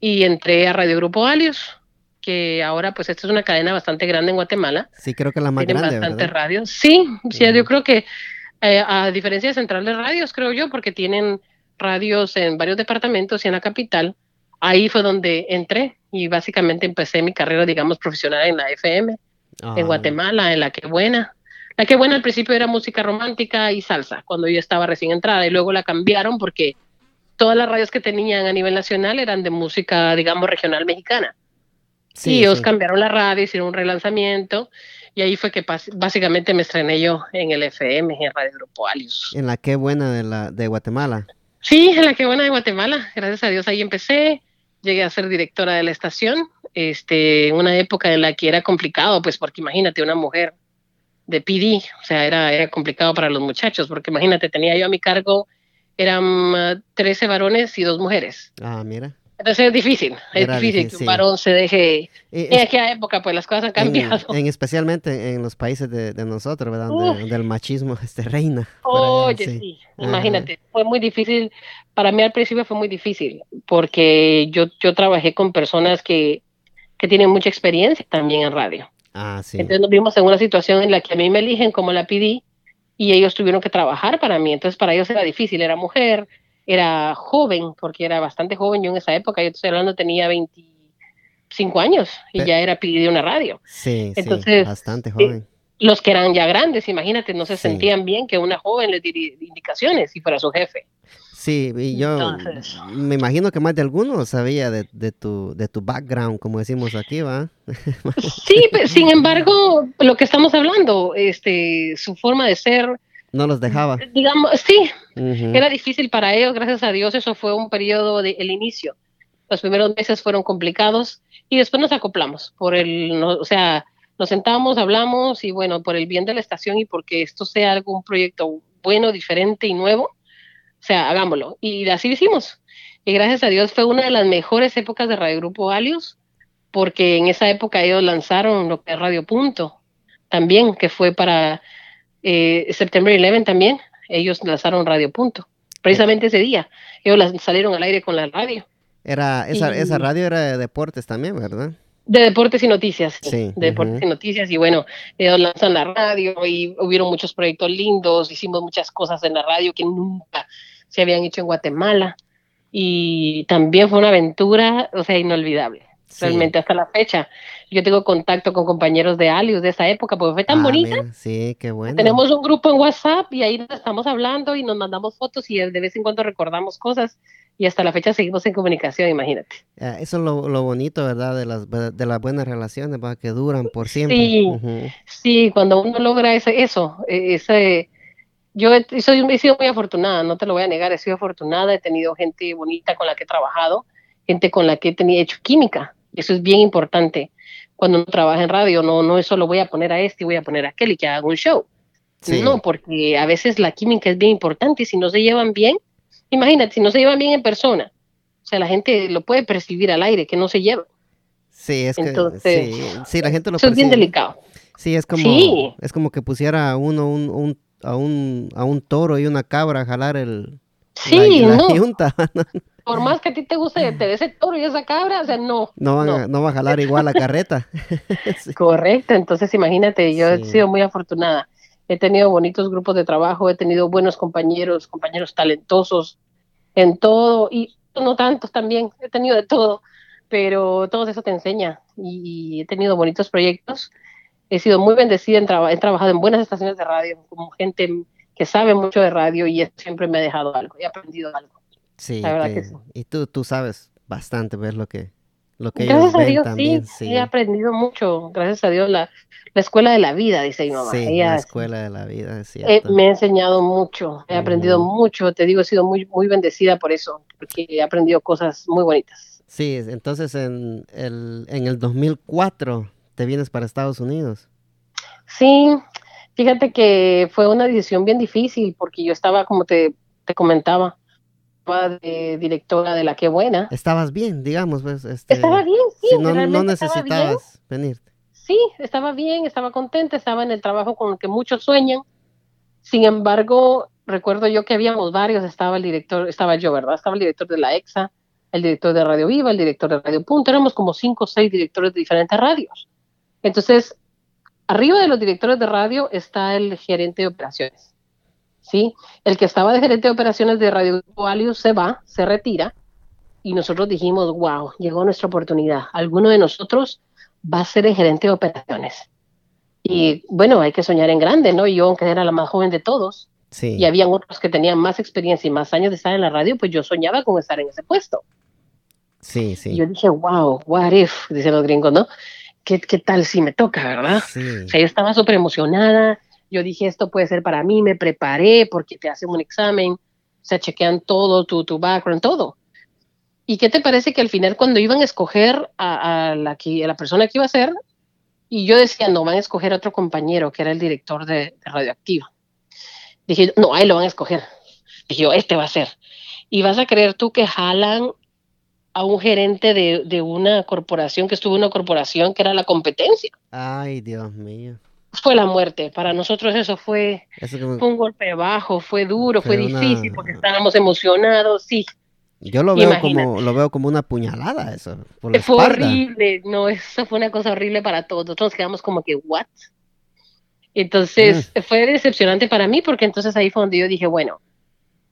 y entré a Radio Grupo Alios, que ahora pues esta es una cadena bastante grande en Guatemala. Sí, creo que la más grande, bastantes radios. Sí, sí, yo creo que eh, a diferencia de Central de Radios, creo yo, porque tienen radios en varios departamentos y en la capital, ahí fue donde entré y básicamente empecé mi carrera, digamos, profesional en la FM en Guatemala, en La Que Buena. La Que Buena al principio era música romántica y salsa, cuando yo estaba recién entrada, y luego la cambiaron porque todas las radios que tenían a nivel nacional eran de música, digamos, regional mexicana. Sí, y ellos cambiaron la radio, hicieron un relanzamiento, y ahí fue que básicamente me estrené yo en el FM, en Radio Grupo Alius. En la que buena de, la, de Guatemala. Sí, en la que buena de Guatemala. Gracias a Dios ahí empecé. Llegué a ser directora de la estación este, una época en la que era complicado, pues porque imagínate una mujer de PD, o sea, era, era complicado para los muchachos, porque imagínate, tenía yo a mi cargo, eran 13 varones y dos mujeres. Ah, mira. Entonces es difícil, es difícil, que un varón se deje... en aquella época, pues las cosas han cambiado. En, especialmente en los países de, nosotros, ¿verdad? Donde, el machismo este, reina. Oye, sí, imagínate, fue muy difícil, para mí al principio fue muy difícil, porque yo, yo trabajé con personas que que tienen mucha experiencia también en radio. Ah, sí. Entonces nos vimos en una situación en la que a mí me eligen como la PD y ellos tuvieron que trabajar para mí. Entonces para ellos era difícil, era mujer, era joven, porque era bastante joven yo en esa época, yo estoy hablando, tenía 25 años y ya era PD de una radio. Sí, Entonces, bastante eh, joven. los que eran ya grandes, imagínate, no se sentían bien que una joven les diera indicaciones y fuera su jefe. Sí, y yo me imagino que más de alguno sabía de, tu, de tu background, como decimos aquí, ¿va? sí, sin embargo, lo que estamos hablando, este, su forma de ser... No los dejaba. Digamos, sí, era difícil para ellos, gracias a Dios, eso fue un periodo de el inicio. Los primeros meses fueron complicados y después nos acoplamos, por el, o sea, nos sentamos, hablamos y bueno, por el bien de la estación y porque esto sea algún proyecto bueno, diferente y nuevo, o sea, hagámoslo. Y así lo hicimos. Y gracias a Dios fue una de las mejores épocas de Radio Grupo Alios, porque en esa época ellos lanzaron lo que es Radio Punto, también, que fue para eh, September 11 también. Ellos lanzaron Radio Punto, precisamente ese día. Ellos salieron al aire con la radio. Era, esa, esa radio era de deportes también, ¿verdad? De deportes y noticias, sí. De deportes y noticias. Y bueno, ellos lanzan la radio y hubieron muchos proyectos lindos, hicimos muchas cosas en la radio que nunca se habían hecho en Guatemala. Y también fue una aventura, o sea, inolvidable. Realmente hasta la fecha. Yo tengo contacto con compañeros de Alius de esa época porque fue tan ah, bonita. sí, qué bueno. Tenemos un grupo en WhatsApp y ahí nos estamos hablando y nos mandamos fotos y de vez en cuando recordamos cosas y hasta la fecha seguimos en comunicación, imagínate. Ah, eso es lo, bonito, ¿verdad? De las, de las buenas relaciones, que duran por siempre. Sí, sí cuando uno logra ese, eso, e, ese yo he, soy, he sido muy afortunada, no te lo voy a negar, he sido afortunada, he tenido gente bonita con la que he trabajado, gente con la que he tenido, hecho química, eso es bien importante. Cuando uno trabaja en radio, no, no es solo voy a poner a este y voy a poner a aquel y que haga un show. No, porque a veces la química es bien importante y si no se llevan bien, imagínate, si no se llevan bien en persona, o sea, la gente lo puede percibir al aire, que no se lleva. Sí, es que sí, la gente lo eso es bien delicado. Sí, es como, es como que pusiera uno un, a, un, a un toro y una cabra a jalar el, sí, no. *laughs* Por más que a ti te guste, te ese toro y esa cabra, o sea, no. No, no. va a jalar *laughs* igual la carreta. *laughs* Correcto, entonces imagínate, yo he sido muy afortunada. He tenido bonitos grupos de trabajo, he tenido buenos compañeros, compañeros talentosos en todo, y no tantos también, he tenido de todo, pero todo eso te enseña y, he tenido bonitos proyectos. He sido muy bendecida, en he trabajado en buenas estaciones de radio, como gente que sabe mucho de radio y siempre me ha dejado algo, he aprendido algo. Sí, la verdad que, sí. y tú, tú sabes bastante ver lo que, lo que gracias a Dios, también, sí, he aprendido mucho, gracias a Dios, la, la escuela de la vida, dice mi mamá. Sí, la escuela de la vida, es me ha enseñado mucho, he aprendido mucho, te digo, he sido muy, muy bendecida por eso, porque he aprendido cosas muy bonitas. Sí, entonces en el, en el 2004 te vienes para Estados Unidos. Sí, Fíjate que fue una decisión bien difícil porque yo estaba, como te, te comentaba, de directora de La Qué Buena. Estabas bien, digamos. Pues, este, estaba bien, sí. no, no necesitabas venirte. Sí, estaba bien, estaba contenta, estaba en el trabajo con el que muchos sueñan. Sin embargo, recuerdo yo que habíamos varios, estaba el director, estaba yo, ¿verdad? Estaba el director de la EXA, el director de Radio Viva, el director de Radio Punto, éramos como cinco o seis directores de diferentes radios. Entonces, Arriba de los directores de radio está el gerente de operaciones. ¿Sí? El que estaba de gerente de operaciones de Radio Alius se va, se retira, y nosotros dijimos, wow, llegó nuestra oportunidad. Alguno de nosotros va a ser el gerente de operaciones. Y bueno, hay que soñar en grande, ¿no? Yo, aunque era la más joven de todos, y habían otros que tenían más experiencia y más años de estar en la radio, pues yo soñaba con estar en ese puesto. Sí, sí. Y yo dije, wow, what if, dicen los gringos, ¿no? ¿qué, tal si me toca, verdad? O sea, yo estaba súper emocionada, yo dije, esto puede ser para mí, me preparé porque te hacen un examen, se chequean todo, tu, tu background, todo. ¿Y qué te parece que al final cuando iban a escoger a, la, que, la persona que iba a ser, y yo decía, no, van a escoger a otro compañero que era el director de, de Radioactiva. Dije, no, ahí lo van a escoger. Dije yo, este va a ser. Y vas a creer tú que jalan a un gerente de, de, una corporación que estuvo en una corporación que era la competencia. Ay, Dios mío. Fue la muerte. Para nosotros eso fue, un golpe bajo, fue duro, fue, difícil porque estábamos emocionados, sí. Yo lo veo como lo veo como una puñalada eso. fue horrible, no, *laughs* eso fue una cosa horrible para todos. Nosotros quedamos como que what. Entonces mm. fue decepcionante para mí porque entonces ahí fue donde yo dije, bueno,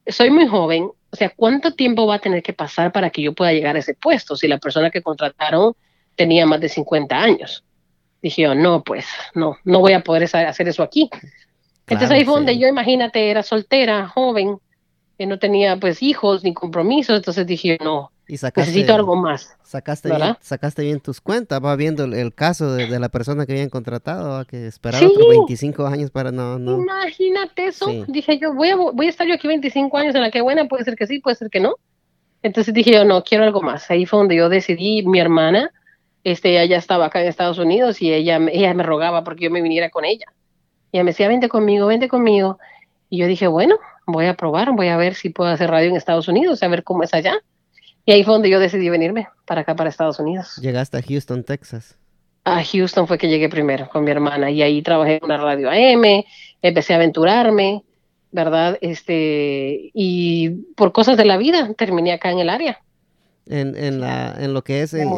soy muy joven, o sea, ¿cuánto tiempo va a tener que pasar para que yo pueda llegar a ese puesto si la persona que contrataron tenía más de 50 años? Dije yo, no, pues, no, no voy a poder hacer eso aquí. Entonces ahí fue donde yo, imagínate, era soltera, joven, que no tenía pues hijos ni compromisos, entonces dije, no, y necesito algo más. Sacaste bien, sacaste bien tus cuentas, va viendo el, caso de, la persona que habían contratado, a que esperar otros 25 años para no, no. Imagínate eso, dije yo, voy a, voy a estar yo aquí 25 años en la que buena, puede ser que sí, puede ser que no. Entonces dije yo, no, quiero algo más. Ahí fue donde yo decidí, mi hermana, este, ella ya estaba acá en Estados Unidos y ella, ella me rogaba porque yo me viniera con ella. Y ella me decía, vente conmigo, vente conmigo. Y yo dije, bueno, voy a probar, voy a ver si puedo hacer radio en Estados Unidos, a ver cómo es allá. Y ahí fue donde yo decidí venirme para acá, para Estados Unidos. Llegaste a Houston, Texas. A Houston fue que llegué primero con mi hermana y ahí trabajé en una radio AM, empecé a aventurarme, ¿verdad? Este, y por cosas de la vida terminé acá en el área. En, en, la, en lo que es en,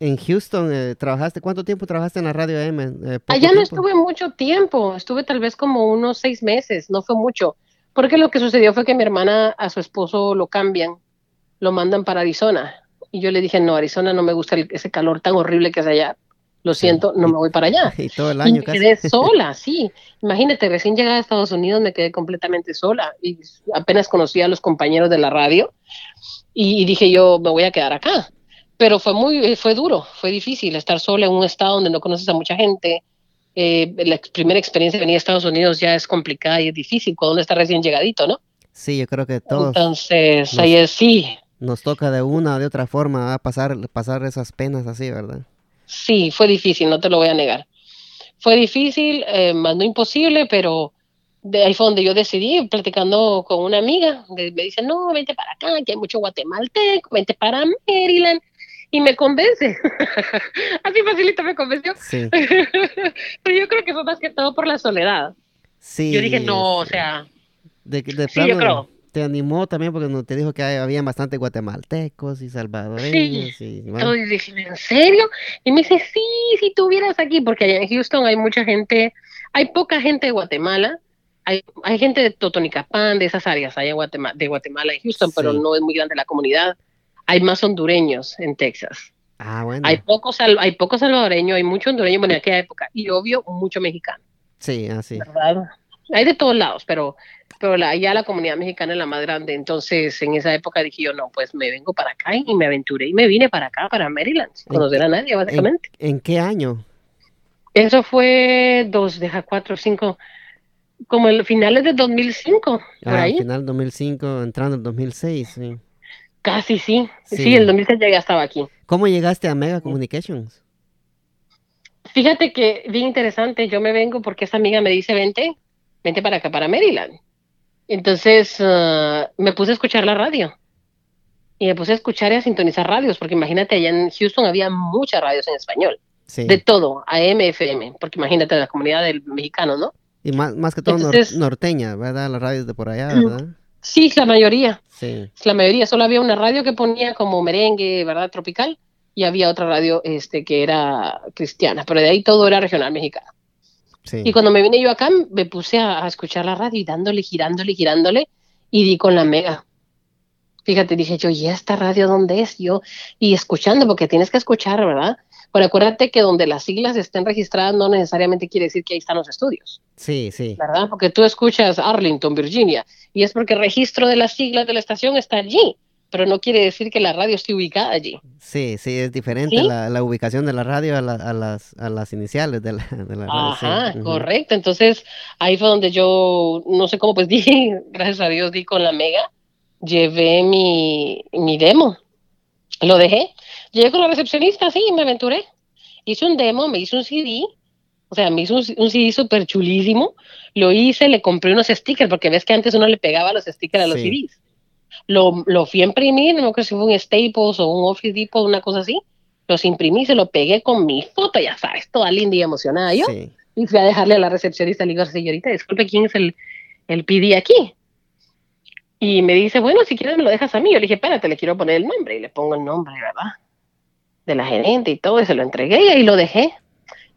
en, Houston, eh, ¿trabajaste? ¿Cuánto tiempo trabajaste en la radio AM? Eh, Allá no estuve mucho tiempo, estuve tal vez como unos seis meses, no fue mucho, porque lo que sucedió fue que mi hermana a su esposo lo cambian lo mandan para Arizona. Y yo le dije, no, Arizona no me gusta ese calor tan horrible que es allá. Lo siento, no me voy para allá. *laughs* Y todo el año me quedé *laughs* sola, sí. Imagínate, recién llegada a Estados Unidos me quedé completamente sola y apenas conocí a los compañeros de la radio y, dije yo me voy a quedar acá. Pero fue muy, fue duro, fue difícil estar sola en un estado donde no conoces a mucha gente. Eh, la primera experiencia de venir a Estados Unidos ya es complicada y es difícil cuando uno está recién llegadito, ¿no? Sí, yo creo que todos. Entonces, ahí es sí, nos toca de una o de otra forma pasar, pasar esas penas así, ¿verdad? Sí, fue difícil, no te lo voy a negar. Fue difícil, eh, más no imposible, pero de ahí fue donde yo decidí, platicando con una amiga, me dice, no, vente para acá, que hay mucho guatemalteco, vente para Maryland. y me convence. *laughs* Así facilito me convenció. Sí. *laughs* Pero yo creo que fue más que todo por la soledad. Sí. Yo dije, no, o este, sea, De, de Sí, yo creo. Te animó también porque no- te dijo que había bastante guatemaltecos y salvadoreños y bueno, Entonces ¿en serio? Y me dice, sí, si tuvieras aquí, porque allá en Houston hay mucha gente, hay poca gente de Guatemala, hay, hay gente de Totonicapán, de esas áreas allá en Guatemala, de Guatemala y Houston, pero Sí. no es muy grande la comunidad. Hay más hondureños en Texas. Ah, bueno. Hay pocos, hay pocos salvadoreños, hay mucho hondureño bueno, en aquella época, y obvio, mucho mexicano, Sí, así. ¿verdad? Hay de todos lados, pero, pero la, ya la comunidad mexicana es la más grande. Entonces, en esa época dije yo, no, pues me vengo para acá y me aventuré y me vine para acá, para Maryland, sin ¿En conocer a nadie, básicamente. ¿En qué año? Eso fue dos, deja cuatro, cinco, como el finales de 2005, por Ah, ahí. final 2005, entrando en 2006. sí. Casi sí. Sí. Sí, el 2006 ya estaba aquí. ¿Cómo llegaste a Mega Communications? Fíjate que bien interesante, yo me vengo porque esta amiga me dice, vente, vente para acá, para Maryland. Entonces ah, me puse a escuchar la radio. Y me puse a escuchar y a sintonizar radios, porque imagínate, allá en Houston había muchas radios en español, Sí. de todo, AM, FM, porque imagínate la comunidad del mexicano, ¿no? Y más, más que todo nor- norteña, ¿verdad? Las radios de por allá, Mm. ¿verdad? Sí, la mayoría. Sí. La mayoría, solo había una radio que ponía como merengue, ¿verdad? Tropical, y había otra radio este, que era cristiana, pero de ahí todo era regional mexicano. Sí. Y cuando me vine yo acá, me puse a, a escuchar la radio y dándole, girándole, girándole, y di con la mega. Fíjate, dije yo, ¿y esta radio dónde es? Yo, y escuchando, porque tienes que escuchar, ¿verdad? Pero acuérdate que donde las siglas estén registradas no necesariamente quiere decir que ahí están los estudios, Sí, sí. ¿verdad? Porque tú escuchas Arlington, Virginia, y es porque el registro de las siglas de la estación está allí, pero no quiere decir que la radio esté ubicada allí. Sí, sí, es diferente ¿Sí? la, la ubicación de la radio a, la- a las, a las iniciales de la, de la radio. Ajá, correcto. Entonces, ahí fue donde yo, no sé cómo, pues *laughs* di, gracias a Dios, di con la mega, llevé mi, mi demo, lo dejé, llegué con la recepcionista, sí, me aventuré, hice un demo, me hice un CD, o sea, me hizo un, un CD súper chulísimo, lo hice, le compré unos stickers, porque ves que antes uno le pegaba los stickers a los Sí. CDs. Lo, lo fui a imprimir, no creo si fue un Staples o un Office Depot, una cosa así, los imprimí, se lo pegué con mi foto, ya sabes, toda linda y emocionada yo. Sí. Y fui a dejarle a la recepcionista, le digo, señorita, disculpe, ¿quién es el, el PD aquí? Y me dice, bueno, si quieres me lo dejas a mí. Yo le dije, espérate, le quiero poner el nombre. Y le pongo el nombre, ¿verdad? De la gerente y todo, y se lo entregué y ahí lo dejé.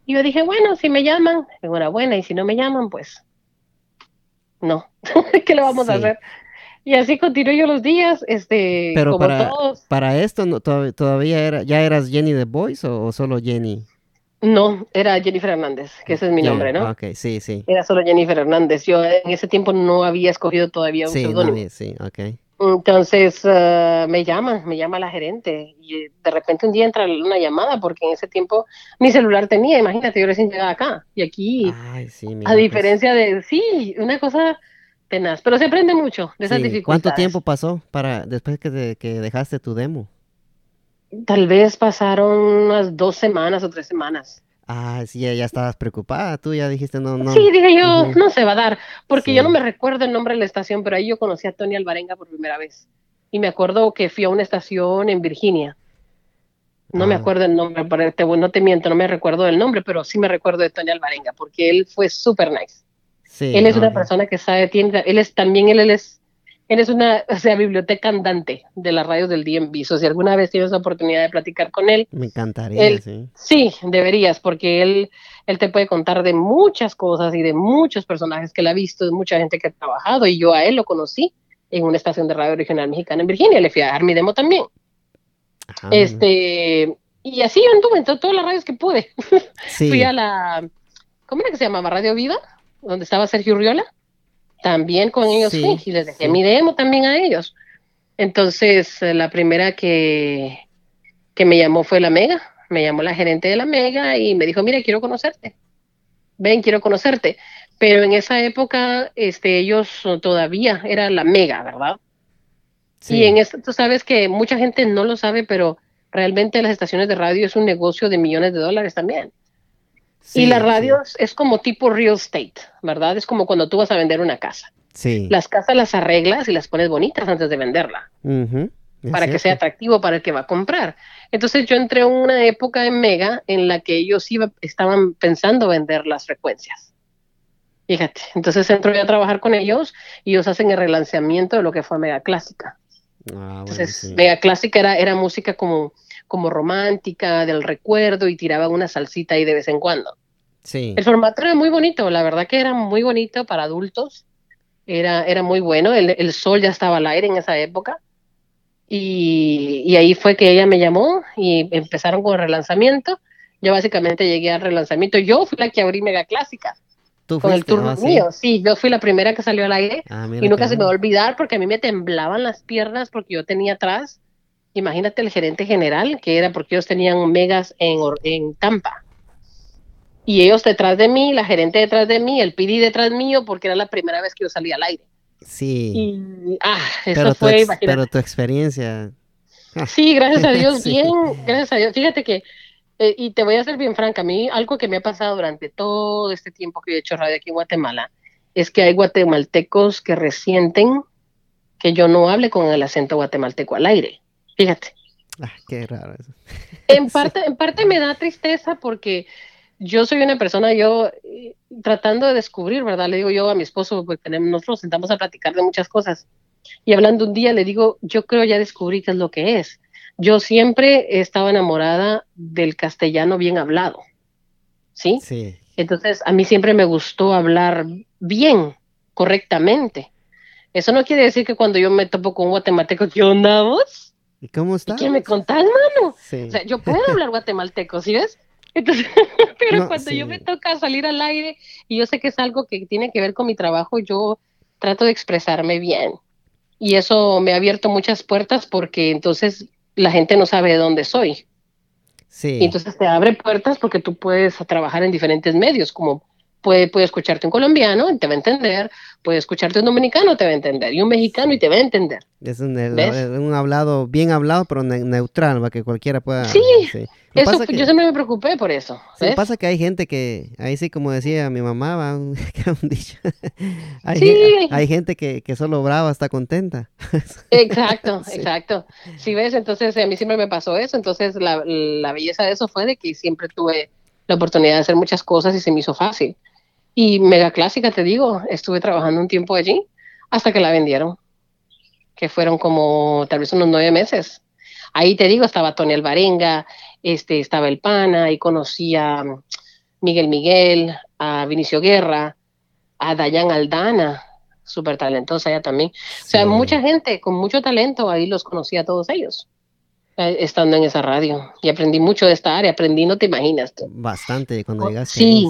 Y yo dije, bueno, si me llaman, enhorabuena, y si no me llaman, pues no. *laughs* ¿Qué le vamos a Sí. hacer? Y así continué yo los días, este, Pero como para, todos. para esto, no, todav- ¿todavía era, ya eras Jenny The Voice o, o solo Jenny? No, era Jennifer Hernández, que ese es mi nombre, ¿no? Ok, sí, sí. Era solo Jennifer Hernández. Yo en ese tiempo no había escogido todavía un Sí, seudónimo. nadie, sí, ok. Entonces eh, me llama, me llama la gerente y eh, de repente un día entra una llamada porque en ese tiempo mi celular tenía, imagínate, yo recién llegaba acá y aquí, Ay, sí, mira, a pues, diferencia de, sí, una cosa tenaz, pero se aprende mucho de esas sí, dificultades. ¿Cuánto tiempo pasó para después que, te- que dejaste tu demo? Tal vez pasaron unas dos semanas o tres semanas. Ah, sí, ya, estabas preocupada, tú ya dijiste no, no. Sí, dije yo, Ujú. no se va a dar, porque Sí. yo no me recuerdo el nombre de la estación, pero ahí yo conocí a Tony Alvarenga por primera vez. Y me acuerdo que fui a una estación en Virginia. No me Ah. acuerdo el nombre, para te- no te miento, no me recuerdo del nombre, pero sí me recuerdo de Tony Alvarenga, porque él fue súper nice. Sí, él es una persona que sabe, tiene, él es también, él, él es, él es una, o sea, biblioteca andante de las radios del DMV. So, si alguna vez tienes la oportunidad de platicar con él, Me encantaría, Él- sí. Sí, deberías, porque él, él te puede contar de muchas cosas y de muchos personajes que él ha visto, de mucha gente que ha trabajado, y yo a él lo conocí en una estación de radio regional mexicana en Virginia, le fui a dar mi demo también. Ajá. Este, y así yo anduve en to- todas las radios que pude. *laughs* sí. Fui a la, ¿cómo era que se llamaba? Radio Viva, donde estaba Sergio Urriola. También con ellos Sí, fui y les dejé sí. mi demo también a ellos. Entonces, eh, la primera que, que me llamó fue la Mega. Me llamó la gerente de la Mega y me dijo, mira, quiero conocerte. Ven, quiero conocerte. Pero en esa época, este, ellos todavía era la Mega, ¿verdad? sí. Y en esto, tú sabes que mucha gente no lo sabe, pero realmente las estaciones de radio es un negocio de millones de dólares también. Sí, y las sí, radios es como tipo real estate, ¿verdad? Es como cuando tú vas a vender una casa. Sí. Las casas las arreglas y las pones bonitas antes de venderla. Para que sea atractivo para el que va a comprar. Entonces yo entré en una época en Mega en la que ellos iba, estaban pensando vender las frecuencias. Fíjate, entonces entro yo a trabajar con ellos y ellos hacen el relanzamiento de lo que fue Mega Clásica. Ah, entonces, Mega Clásica era, era música como, como romántica, del recuerdo y tiraba una salsita ahí de vez en cuando. Sí. El formato era muy bonito, la verdad que era muy bonito para adultos. Era, era muy bueno, el, el sol ya estaba al aire en esa época y, ahí fue que ella me llamó y empezaron con el relanzamiento. Yo básicamente llegué al relanzamiento. Yo fui la que abrí Mega Clásica. con el turno ah, mío, sí, yo fui la primera que salió al aire ah, y nunca se me va a olvidar porque a mí me temblaban las piernas porque yo tenía atrás, imagínate el gerente general, que era porque ellos tenían megas en, en Tampa. Y ellos detrás de mí, la gerente detrás de mí, el PD detrás mío, porque era la primera vez que yo salía al aire. Sí. ah, eso pero fue, tu Pero tu experiencia. Sí, gracias a *laughs* Dios, bien, gracias a Dios. Fíjate que, eh, y te voy a ser bien franca, a mí algo que me ha pasado durante todo este tiempo que he hecho radio aquí en Guatemala, es que hay guatemaltecos que resienten que yo no hable con el acento guatemalteco al aire. Fíjate. Ah, qué raro eso. *laughs* En parte, en parte me da tristeza porque yo soy una persona, yo eh, tratando de descubrir, ¿verdad? Le digo yo a mi esposo, porque nosotros nos sentamos a platicar de muchas cosas. Y hablando un día, le digo, yo creo ya descubrí qué es lo que es. Yo siempre he estado enamorada del castellano bien hablado. ¿Sí? Sí. Entonces, a mí siempre me gustó hablar bien, correctamente. Eso no quiere decir que cuando yo me topo con un guatemalteco, ¿qué onda vos? ¿Y cómo estás? ¿Qué me contás, mano? Sí. O sea, yo puedo hablar *laughs* guatemalteco, ¿sí ves? Entonces, *laughs* pero cuando yo me toca salir al aire y yo sé que es algo que tiene que ver con mi trabajo, yo trato de expresarme bien. Y eso me ha abierto muchas puertas porque entonces la gente no sabe de dónde soy. Sí. Y entonces te abre puertas porque tú puedes trabajar en diferentes medios, como puede, puede escucharte un colombiano y te va a entender, puede escucharte un dominicano, te va a entender, y un mexicano y te va a entender. Es un, un hablado, bien hablado, pero neutral, para que cualquiera pueda... Sí, Eso, yo siempre me preocupé por eso. Lo que pasa que hay gente que, ahí sí como decía mi mamá, va, *laughs* dicho, *laughs* hay, sí. hay gente que, que solo brava está contenta. *laughs* Exacto, exacto. Si ves, entonces a mí siempre me pasó eso, entonces la, la belleza de eso fue de que siempre tuve la oportunidad de hacer muchas cosas y se me hizo fácil. Y Mega Clásica, te digo, estuve trabajando un tiempo allí hasta que la vendieron, que fueron como tal vez unos nueve meses. Ahí te digo, estaba Tony Alvarenga, este, estaba El Pana, y conocí a Miguel Miguel, a Vinicio Guerra, a Dayan Aldana, súper talentosa ella también. O sea, mucha gente con mucho talento, ahí los conocí a todos ellos eh, estando en esa radio y aprendí mucho de esta área, aprendí, no te imaginas. Bastante cuando oh, llegaste. Sí,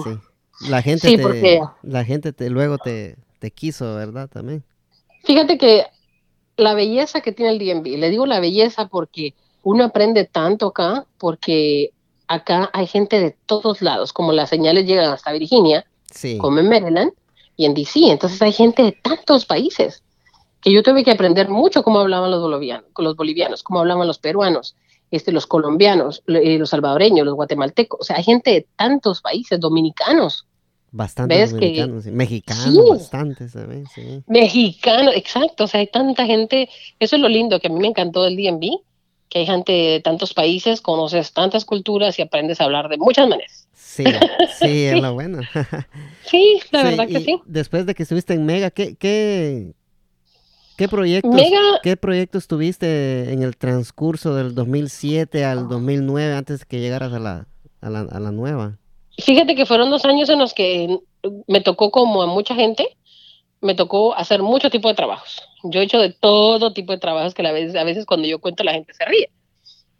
la gente, sí, te, porque, la gente te, luego te, te quiso, ¿verdad? También. Fíjate que la belleza que tiene el DMV, le digo la belleza porque uno aprende tanto acá, porque acá hay gente de todos lados, como las señales llegan hasta Virginia, como en Maryland y en DC, entonces hay gente de tantos países que yo tuve que aprender mucho cómo hablaban los bolivianos, los bolivianos, cómo hablaban los peruanos, este, los colombianos, eh, los salvadoreños, los guatemaltecos, o sea, hay gente de tantos países, dominicanos. Bastantes dominicanos, mexicanos, bastantes también, sí. Mexicanos, exacto, o sea, hay tanta gente, eso es lo lindo que a mí me encantó del DMV, que hay gente de tantos países, conoces tantas culturas y aprendes a hablar de muchas maneras. Sí, *laughs* sí, es lo bueno. *laughs* sí, la verdad que sí. Después de que estuviste en Mega, ¿qué, qué, ¿Qué proyectos, ¿Qué proyectos tuviste en el transcurso del 2007 al 2009 antes de que llegaras a la, a la, a la nueva? Fíjate que fueron dos años en los que me tocó como a mucha gente, me tocó hacer mucho tipo de trabajos. Yo he hecho de todo tipo de trabajos que a veces, a veces cuando yo cuento la gente se ríe.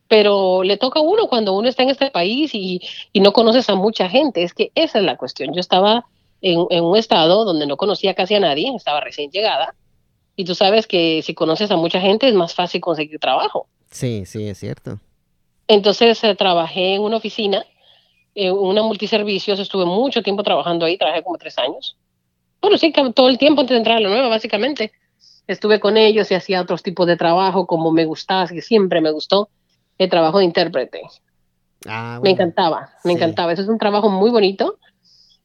Pero le toca a uno cuando uno está en este país y, y no conoces a mucha gente. Es que esa es la cuestión. Yo estaba en, en un estado donde no conocía casi a nadie, estaba recién llegada y tú sabes que si conoces a mucha gente es más fácil conseguir trabajo. Sí, sí, es cierto. Entonces eh, trabajé en una oficina, en una multiservicios, estuve mucho tiempo trabajando ahí, trabajé como tres años. Bueno, sí, todo el tiempo antes de entrar a la nueva, básicamente. Estuve con ellos y hacía otros tipos de trabajo, como me gustaba, que siempre me gustó, el trabajo de intérprete. Ah, me encantaba, me encantaba. Eso es un trabajo muy bonito,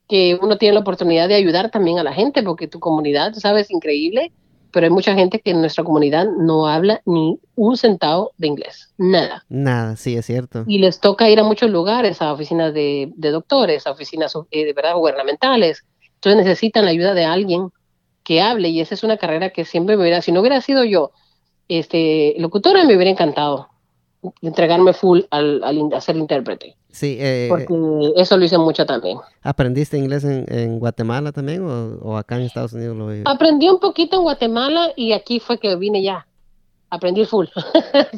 que uno tiene la oportunidad de ayudar también a la gente, porque tu comunidad, tú sabes, increíble pero hay mucha gente que en nuestra comunidad no habla ni un centavo de inglés, nada. Nada, sí, es cierto. Y les toca ir a muchos lugares, a oficinas de, doctores, a oficinas eh, de verdad gubernamentales. Entonces necesitan la ayuda de alguien que hable y esa es una carrera que siempre me hubiera, si no hubiera sido yo este, locutora, me hubiera encantado entregarme full al, al, ser intérprete. Sí, eh, porque eso lo hice mucho también. ¿Aprendiste inglés en, en Guatemala también o, acá en Estados Unidos? Lo... Aprendí un poquito en Guatemala y aquí fue que vine ya. Aprendí full.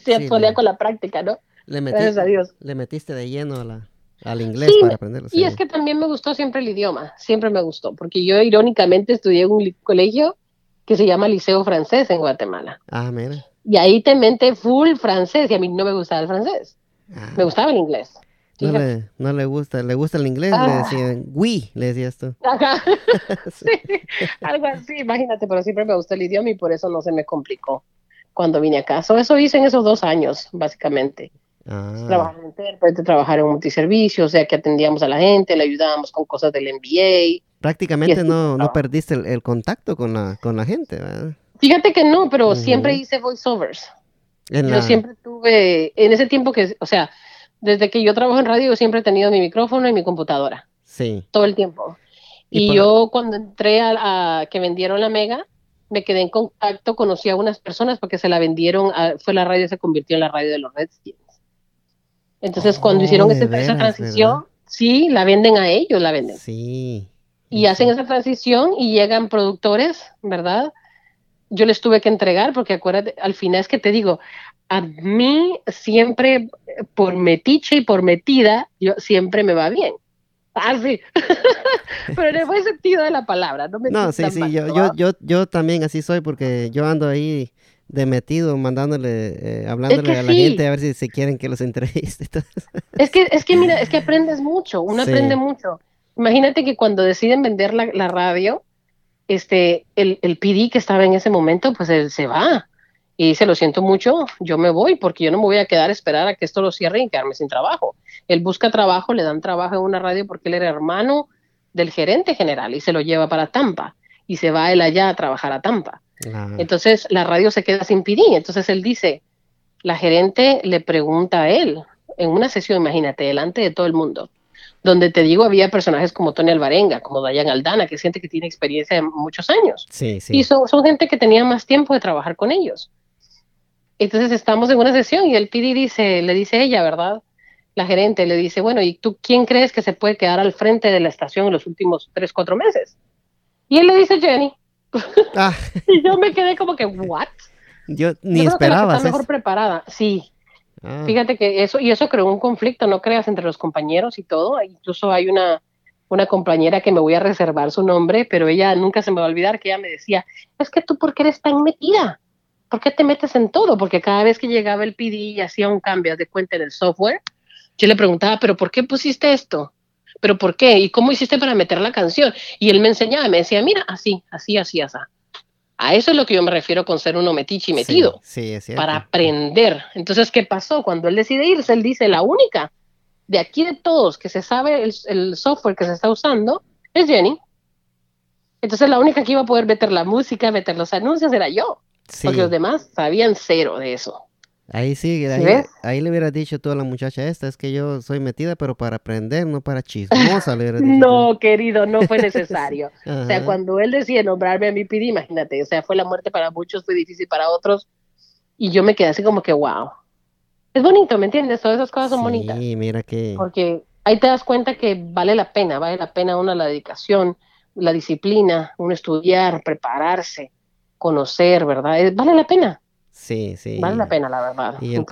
Se *laughs* sí, con la práctica, ¿no? Le Gracias a Dios. Le metiste de lleno a la, al inglés para aprenderlo. Y es que también me gustó siempre el idioma, siempre me gustó, porque yo irónicamente estudié en un colegio que se llama Liceo Francés en Guatemala. Ah, mira. Y ahí te mente full francés y a mí no me gustaba el francés. Ah. Me gustaba el inglés. No le, no le, gusta, le gusta el inglés, le ah. decían, oui, le decías tú. Ajá. *laughs* sí. algo así, imagínate, pero siempre me gustó el idioma y por eso no se me complicó cuando vine acá. eso hice en esos dos años, básicamente. Ah. Trabajar en intérprete, trabajar en multiservicio, o sea que atendíamos a la gente, le ayudábamos con cosas del MBA. Prácticamente no, no perdiste el, contacto con la, con la gente, ¿verdad? Fíjate que no, pero siempre hice voiceovers. Yo siempre tuve, en ese tiempo que, o sea, desde que yo trabajo en radio, siempre he tenido mi micrófono y mi computadora. Sí. Todo el tiempo. Y, yo cuando entré a, que vendieron la Mega, me quedé en contacto, conocí a unas personas porque se la vendieron, fue la radio, se convirtió en la radio de los Redskins. Entonces, cuando hicieron oh, esa transición, sí, la venden a ellos, la venden. Sí. Y hacen esa transición y llegan productores, ¿verdad? yo les tuve que entregar, porque acuérdate, al final es que te digo, a mí siempre, por metiche y por metida, yo siempre me va bien. Ah, sí. *laughs* Pero en el buen sentido de la palabra, no me No, sí, sí, yo, yo, yo, yo también así soy, porque yo ando ahí de metido, mandándole, eh, hablándole a la gente a ver si se quieren que los *laughs* entreviste. es que, es que mira, es que aprendes mucho, uno aprende mucho. Imagínate que cuando deciden vender la, la radio, este, el, el PD que estaba en ese momento, pues él se va. Y dice, lo siento mucho, yo me voy porque yo no me voy a quedar a esperar a que esto lo cierre y quedarme sin trabajo. Él busca trabajo, le dan trabajo en una radio porque él era hermano del gerente general y se lo lleva para Tampa. Y se va él allá a trabajar a Tampa. Entonces la radio se queda sin PD. Entonces él dice, la gerente le pregunta a él en una sesión, imagínate, delante de todo el mundo, donde te digo, había personajes como Tony Alvarenga, como Dayan Aldana, que es gente que tiene experiencia de muchos años. Sí, sí. Y son, son gente que tenía más tiempo de trabajar con ellos. Entonces estamos en una sesión y el PD dice, le dice ella, ¿verdad? La gerente le dice, bueno, ¿y tú quién crees que se puede quedar al frente de la estación en los últimos tres, cuatro meses? Y él le dice Jenny. *laughs* Ah. y yo me quedé como que, ¿what? Yo ni esperaba. Está mejor preparada, sí. Ah. Fíjate que eso, y eso creó un conflicto, no creas, entre los compañeros y todo. Incluso hay una, una compañera que me voy a reservar su nombre, pero ella nunca se me va a olvidar que ella me decía, es que tú, ¿por qué eres tan metida? ¿Por qué te metes en todo? Porque cada vez que llegaba el PD y hacía un cambio de cuenta en el software, yo le preguntaba, ¿pero por qué pusiste esto? ¿Pero por qué? ¿Y cómo hiciste para meter la canción? Y él me enseñaba, me decía, mira, así, así, así, así. A eso es lo que yo me refiero con ser uno metiche y metido. Sí, es Para aprender. Entonces, ¿qué pasó? Cuando él decide irse, él dice, la única de aquí de todos que se sabe el, software que se está usando es Jenny. Entonces, la única que iba a poder meter la música, meter los anuncios era yo. Porque los demás sabían cero de eso. Ahí sí, ahí, le hubiera dicho tú a la muchacha esta, es que yo soy metida, pero para aprender, no para chismosa. Le *laughs* dicho no, querido, no fue *laughs* necesario. o sea, cuando él decide nombrarme a mi PD, imagínate, o sea, fue la muerte para muchos, fue difícil para otros, y yo me quedé así como que, wow. Es bonito, ¿me entiendes? Todas esas cosas son bonitas. Sí, mira que... Porque ahí te das cuenta que vale la pena, vale la pena una la dedicación, la disciplina, uno estudiar, prepararse, conocer, ¿verdad? Vale la pena. Sí, sí. Vale la pena, la verdad. Y el,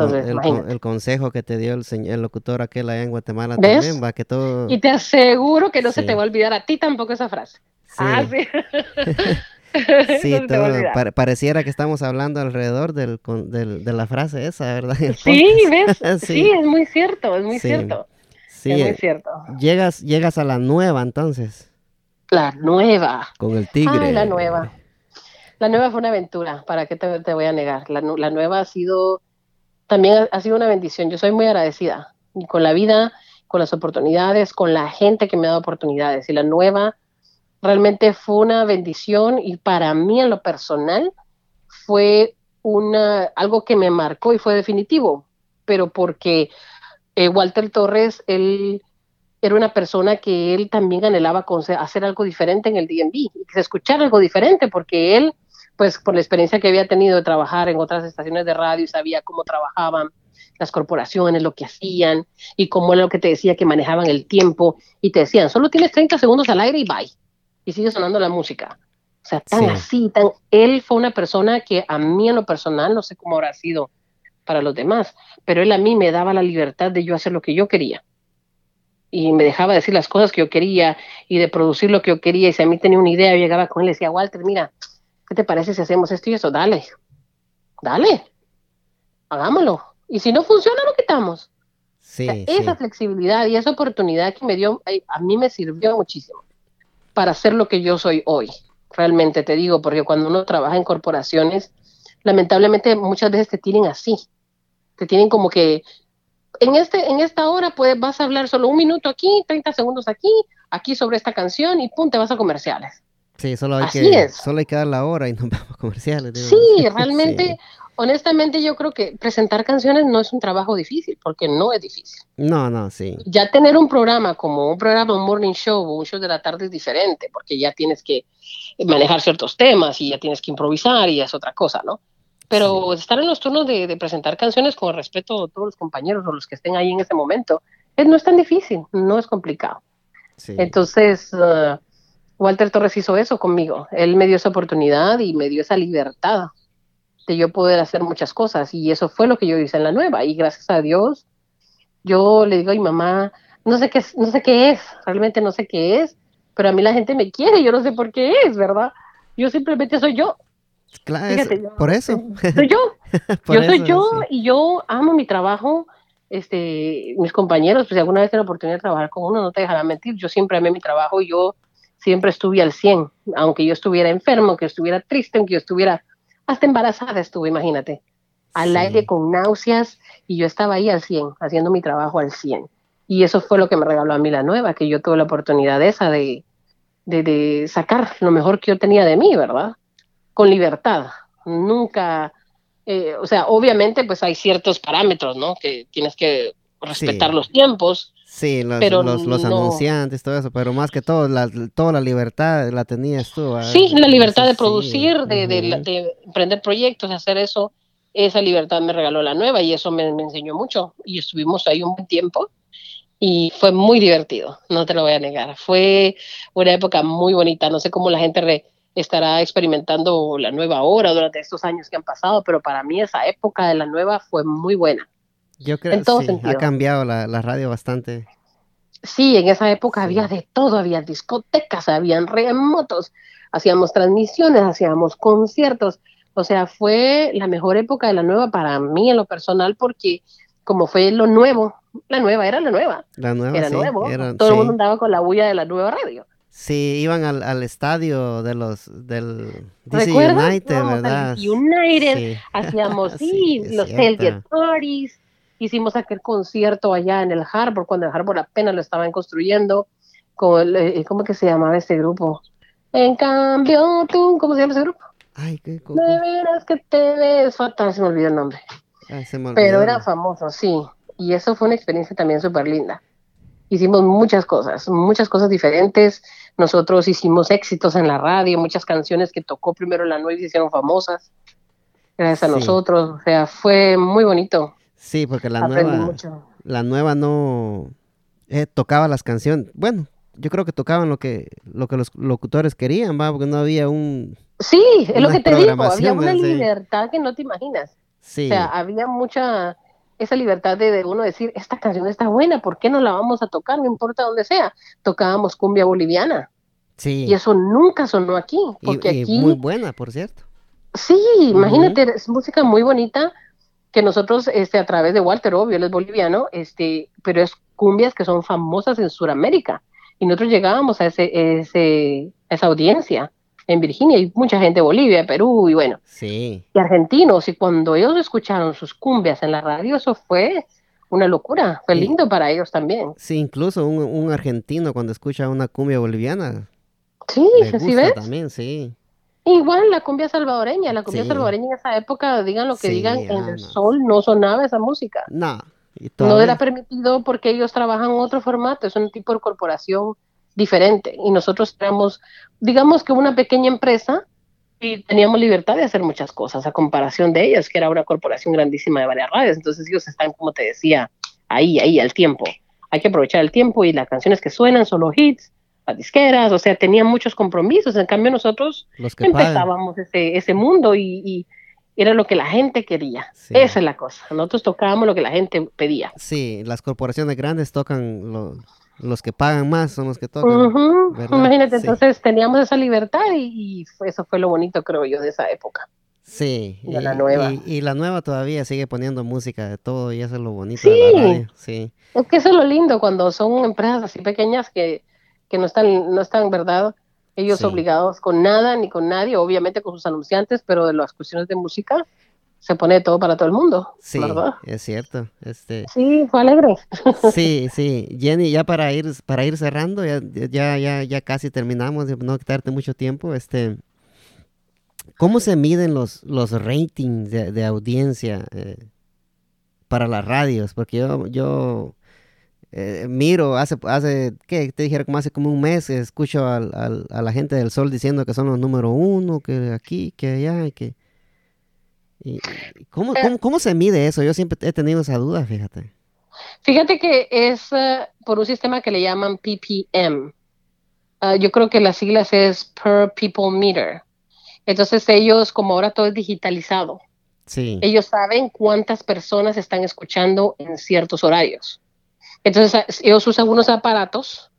el, consejo que te dio el, señor, el locutor aquel allá en Guatemala también, va que todo... Y te aseguro que no se te va a olvidar a ti tampoco esa frase. Sí. Ah, sí. *laughs* sí, *laughs* todo, pareciera que estamos hablando alrededor del, del, de la frase esa, ¿verdad? *laughs* Sí, ¿ves? sí. es muy cierto, es muy cierto. Sí, es muy cierto. Llegas, llegas a la nueva entonces. La nueva. Con el tigre. Ay, la nueva. La nueva fue una aventura, ¿para qué te, voy a negar? La, nueva ha sido, también ha, sido una bendición. Yo soy muy agradecida con la vida, con las oportunidades, con la gente que me ha dado oportunidades. Y la nueva realmente fue una bendición y para mí en lo personal fue una, algo que me marcó y fue definitivo, pero porque eh, Walter Torres, él era una persona que él también anhelaba hacer algo diferente en el DMV, escuchar algo diferente, porque él, pues por la experiencia que había tenido de trabajar en otras estaciones de radio, sabía cómo trabajaban las corporaciones, lo que hacían y cómo era lo que te decía que manejaban el tiempo y te decían, solo tienes 30 segundos al aire y bye, y sigue sonando la música. O sea, tan así, tan... Él fue una persona que a mí en lo personal, no sé cómo habrá sido para los demás, pero él a mí me daba la libertad de yo hacer lo que yo quería. Y me dejaba decir las cosas que yo quería y de producir lo que yo quería. Y si a mí tenía una idea, yo llegaba con él y decía, Walter, mira, ¿qué te parece si hacemos esto y eso? Dale, dale, hagámoslo. Y si no funciona, lo quitamos. Sí, esa flexibilidad y esa oportunidad que me dio, a mí me sirvió muchísimo para hacer lo que yo soy hoy. Realmente te digo, porque cuando uno trabaja en corporaciones, lamentablemente muchas veces te tienen así. Te tienen como que en este en esta hora pues vas a hablar solo un minuto aquí, 30 segundos aquí, aquí sobre esta canción y pum, te vas a comerciales. Sí, solo hay, que, solo hay que dar la hora y no *laughs* vamos a comerciales. *laughs* Sí, realmente honestamente yo creo que presentar canciones no es un trabajo difícil, porque no es difícil. No, no, sí. Ya tener un programa como un programa, un morning show o un show de la tarde es diferente, porque ya tienes que manejar ciertos temas y ya tienes que improvisar y es otra cosa, ¿no? Pero estar en los turnos de, presentar canciones con respeto a todos los compañeros o los que estén ahí en ese momento, es, no es tan difícil, no es complicado. Entonces, uh, Walter Torres hizo eso conmigo. Él me dio esa oportunidad y me dio esa libertad de yo poder hacer muchas cosas. Y eso fue lo que yo hice en la nueva. Y gracias a Dios, yo le digo a mi mamá, no sé qué, no sé qué es, realmente no sé qué es, pero a mí la gente me quiere, yo no sé por qué es, ¿verdad? Yo simplemente soy yo. Claro, por eso. *laughs* Soy yo. *laughs* yo soy yo y yo amo mi trabajo. Este, mis compañeros, pues si alguna vez tengo la oportunidad de trabajar con uno, no te dejarán mentir. Yo siempre amé mi trabajo y yo siempre estuve al 100, aunque yo estuviera enfermo, que estuviera triste, aunque yo estuviera hasta embarazada estuve, imagínate, al aire con náuseas y yo estaba ahí al 100, haciendo mi trabajo al 100. Y eso fue lo que me regaló a mí la nueva, que yo tuve la oportunidad esa de, de, sacar lo mejor que yo tenía de mí, ¿verdad? Con libertad. Nunca, eh, o sea, obviamente pues hay ciertos parámetros, ¿no? Que tienes que respetar los tiempos, Sí, los, los, anunciantes, todo eso, pero más que todo, la, toda la libertad la tenías tú. Sí, la libertad de producir, de, de, emprender proyectos, hacer eso, esa libertad me regaló la nueva y eso me, enseñó mucho. Y estuvimos ahí un buen tiempo y fue muy divertido, no te lo voy a negar. Fue una época muy bonita, no sé cómo la gente estará experimentando la nueva hora durante estos años que han pasado, pero para mí esa época de la nueva fue muy buena. Yo creo que sí, ha cambiado la, radio bastante. Sí, en esa época había de todo, había discotecas, habían remotos, hacíamos transmisiones, hacíamos conciertos. O sea, fue la mejor época de la nueva para mí en lo personal porque como fue lo nuevo, la nueva era la nueva. La nueva, era nuevo. todo el mundo andaba con la bulla de la nueva radio. Sí, iban al, al estadio de los del DC United, ¿verdad? United, *laughs* hacíamos sí, los tailgate parties, hicimos aquel concierto allá en el Harbor, cuando el Harbor apenas lo estaban construyendo, con, eh, ¿cómo que se llamaba ese grupo? En cambio, tú, ¿cómo se llama ese grupo? Ay, qué De veras que te ves fatal, se me olvidó el nombre. Pero era famoso, sí. Y eso fue una experiencia también súper linda. Hicimos muchas cosas, muchas cosas diferentes. Nosotros hicimos éxitos en la radio, muchas canciones que tocó primero la nueva y se hicieron famosas. Gracias a nosotros. O sea, fue muy bonito. Sí, porque la nueva, la nueva no eh, tocaba las canciones. Bueno, yo creo que tocaban lo que, lo que los locutores querían, va, porque no había un. Sí, es lo que te digo, había una libertad que no te imaginas. Sí. O sea, había mucha esa libertad de, uno decir, esta canción está buena, ¿por qué no la vamos a tocar? No importa dónde sea. Tocábamos cumbia boliviana. Sí. Y eso nunca sonó aquí. Porque y, aquí... muy buena, por cierto. Sí, imagínate, es música muy bonita, que nosotros, este, a través de Walter, obvio, él es boliviano, este, pero es cumbias que son famosas en Sudamérica. Y nosotros llegábamos a ese, ese, esa audiencia en Virginia y mucha gente de Bolivia, Perú y bueno, sí. y argentinos. Y cuando ellos escucharon sus cumbias en la radio, eso fue una locura, fue lindo para ellos también. Sí, incluso un, un, argentino cuando escucha una cumbia boliviana. Sí, ¿sí ves? También, sí. Igual la cumbia salvadoreña, la cumbia salvadoreña en esa época, digan lo que digan, en el sol no sonaba esa música. No. No era permitido porque ellos trabajan en otro formato, es un tipo de corporación diferente. Y nosotros éramos, digamos que una pequeña empresa y teníamos libertad de hacer muchas cosas a comparación de ellos, que era una corporación grandísima de varias radios. Entonces ellos están, como te decía, ahí, ahí, al tiempo. Hay que aprovechar el tiempo y las canciones que suenan son los hits disqueras, o sea, tenían muchos compromisos. En cambio, nosotros empezábamos ese, ese mundo y, era lo que la gente quería. Esa es la cosa. Nosotros tocábamos lo que la gente pedía. Sí, las corporaciones grandes tocan los que pagan más, son los que tocan. Imagínate, entonces teníamos esa libertad y, eso fue lo bonito, creo yo, de esa época. Sí, y, la nueva. Y, la nueva todavía sigue poniendo música de todo y eso es lo bonito de la radio. Sí. Es que eso es lo lindo cuando son empresas así pequeñas que que no están, no están, ¿verdad? Ellos obligados con nada ni con nadie, obviamente con sus anunciantes, pero de las cuestiones de música se pone todo para todo el mundo. Sí, es cierto. Este... Sí, fue alegre. *laughs* Sí, sí. Jenny, ya para ir, para ir cerrando, ya, ya, ya, ya casi terminamos, de no quitarte mucho tiempo. Este, ¿Cómo se miden los, los ratings de, audiencia eh, para las radios? Porque yo, yo eh, miro, hace, hace, ¿qué? Te dijera como hace como un mes, escucho al, a la gente del Sol diciendo que son los número uno, que aquí, que allá, que... Y, ¿cómo, cómo, se mide eso? Yo siempre he tenido esa duda, fíjate. Fíjate que es eh, por un sistema que le llaman PPM. Ah, yo creo que las siglas es Per People Meter. Entonces ellos, como ahora todo es digitalizado, sí. ellos saben cuántas personas están escuchando en ciertos horarios. Entonces ellos usan unos aparatos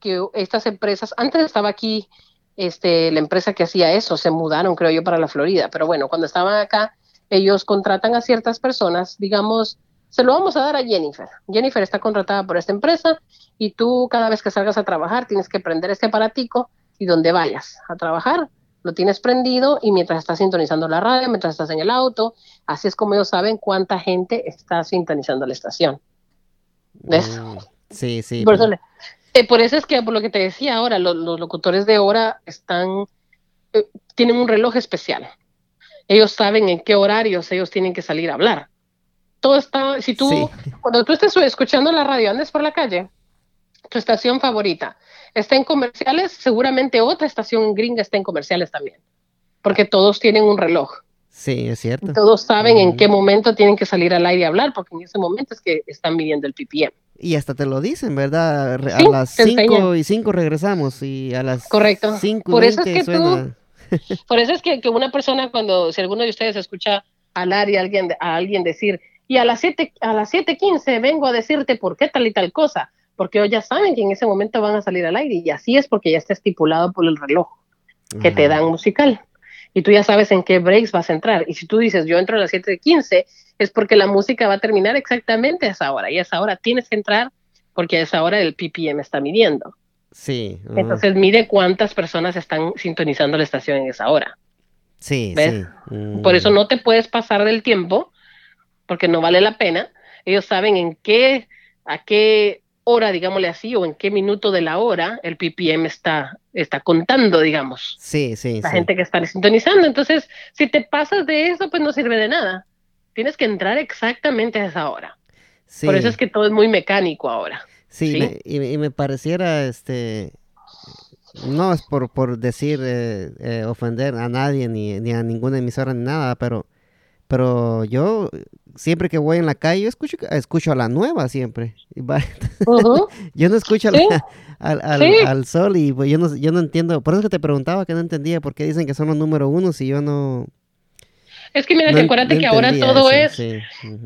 que estas empresas, antes estaba aquí este, la empresa que hacía eso, se mudaron creo yo para la Florida, pero bueno, cuando estaban acá, ellos contratan a ciertas personas, digamos, se lo vamos a dar a Jennifer. Jennifer está contratada por esta empresa y tú cada vez que salgas a trabajar tienes que prender este aparatico y donde vayas a trabajar lo tienes prendido y mientras estás sintonizando la radio, mientras estás en el auto, así es como ellos saben cuánta gente está sintonizando la estación. ¿Ves? Mm, sí, sí. Por eso, eh, por eso, es que, por lo que te decía ahora, los, locutores de hora están, eh, tienen un reloj especial. Ellos saben en qué horarios ellos tienen que salir a hablar. Todo está, si tú, cuando tú estés escuchando la radio, andes por la calle, tu estación favorita está en comerciales, seguramente otra estación gringa está en comerciales también, porque todos tienen un reloj. Sí, es cierto. Todos saben en qué momento tienen que salir al aire a hablar, porque en ese momento es que están midiendo el ppm. Y hasta te lo dicen, ¿verdad? A las 5 y 5 regresamos y a las Correcto. 5 Por eso es que tú, *laughs* por eso es que, que, una persona cuando, si alguno de ustedes escucha hablar y alguien, a alguien decir, y a las 7 a las 7.15 vengo a decirte por qué tal y tal cosa, porque ellos ya saben que en ese momento van a salir al aire y así es porque ya está estipulado por el reloj que te dan musical y tú ya sabes en qué breaks vas a entrar. Y si tú dices, yo entro a las 7.15, es porque la música va a terminar exactamente a esa hora. Y a esa hora tienes que entrar porque a esa hora el PPM está midiendo. Sí. Entonces mide cuántas personas están sintonizando la estación en esa hora. Sí, ¿Ves? Por eso mm. no te puedes pasar del tiempo, porque no vale la pena. Ellos saben en qué, a qué hora, digámosle así, o en qué minuto de la hora el ppm está, está contando, digamos. Sí, sí. La gente que está sintonizando. Entonces, si te pasas de eso, pues no sirve de nada. Tienes que entrar exactamente a esa hora. Por eso es que todo es muy mecánico ahora. Sí, y, me pareciera, este, no es por, por decir, eh, eh, ofender a nadie, ni, ni a ninguna emisora, ni nada, pero pero yo siempre que voy en la calle, escucho, escucho a la nueva siempre. *laughs* yo no escucho al, sol y pues, yo, no, yo no entiendo. Por eso que te preguntaba que no entendía por qué dicen que son los número uno si yo no... Es que mira, acuérdate que ahora todo es...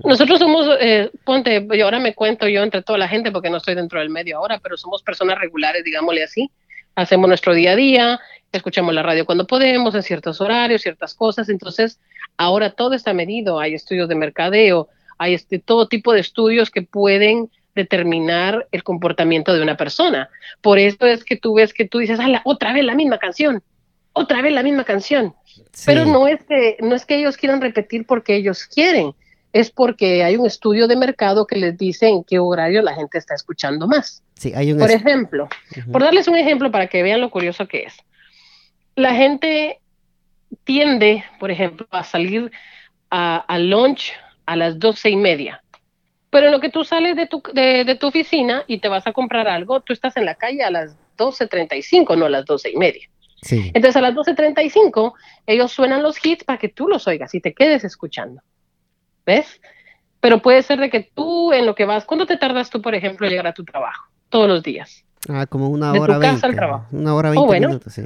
Nosotros somos, eh, ponte, y ahora me cuento yo entre toda la gente porque no estoy dentro del medio ahora, pero somos personas regulares, digámosle así. Hacemos nuestro día a día, escuchamos la radio cuando podemos, en ciertos horarios, ciertas cosas. Entonces, ahora todo está medido. Hay estudios de mercadeo, hay este, todo tipo de estudios que pueden determinar el comportamiento de una persona. Por eso es que tú ves que tú dices, ah, otra vez la misma canción, otra vez la misma canción. Pero no es, que, no es que ellos quieran repetir porque ellos quieren, es porque hay un estudio de mercado que les dice en qué horario la gente está escuchando más. Sí, hay un por ejemplo, por darles un ejemplo para que vean lo curioso que es la gente tiende, por ejemplo, a salir a, lunch a las doce y media. Pero en lo que tú sales de tu, de, tu oficina y te vas a comprar algo, tú estás en la calle a las 12.35, no a las doce y media. Sí. Entonces a las 12.35 ellos suenan los hits para que tú los oigas y te quedes escuchando. ¿Ves? Pero puede ser de que tú en lo que vas, ¿cuándo te tardas tú, por ejemplo, llegar a tu trabajo? Todos los días. Ah, como una hora de tu casa al trabajo. Una hora veinte oh, minutos, sí.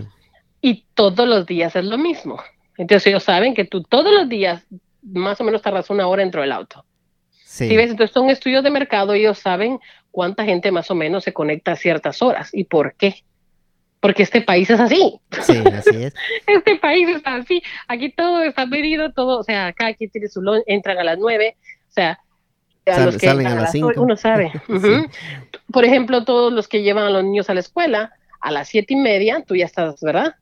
Y todos los días es lo mismo. Entonces ellos saben que tú todos los días más o menos tardas una hora dentro del auto. Sí. ves? Entonces son estudios de mercado ellos saben cuánta gente más o menos se conecta a ciertas horas y por qué. Porque este país es así. Sí, así es. *laughs* este país está así. Aquí todo está medido, todo, o sea, acá aquí tiene su lunch, entran a las nueve, o sea, a los que salen a las cinco. Uno sabe. *laughs* Por ejemplo, todos los que llevan a los niños a la escuela, a las siete y media, tú ya estás, ¿verdad?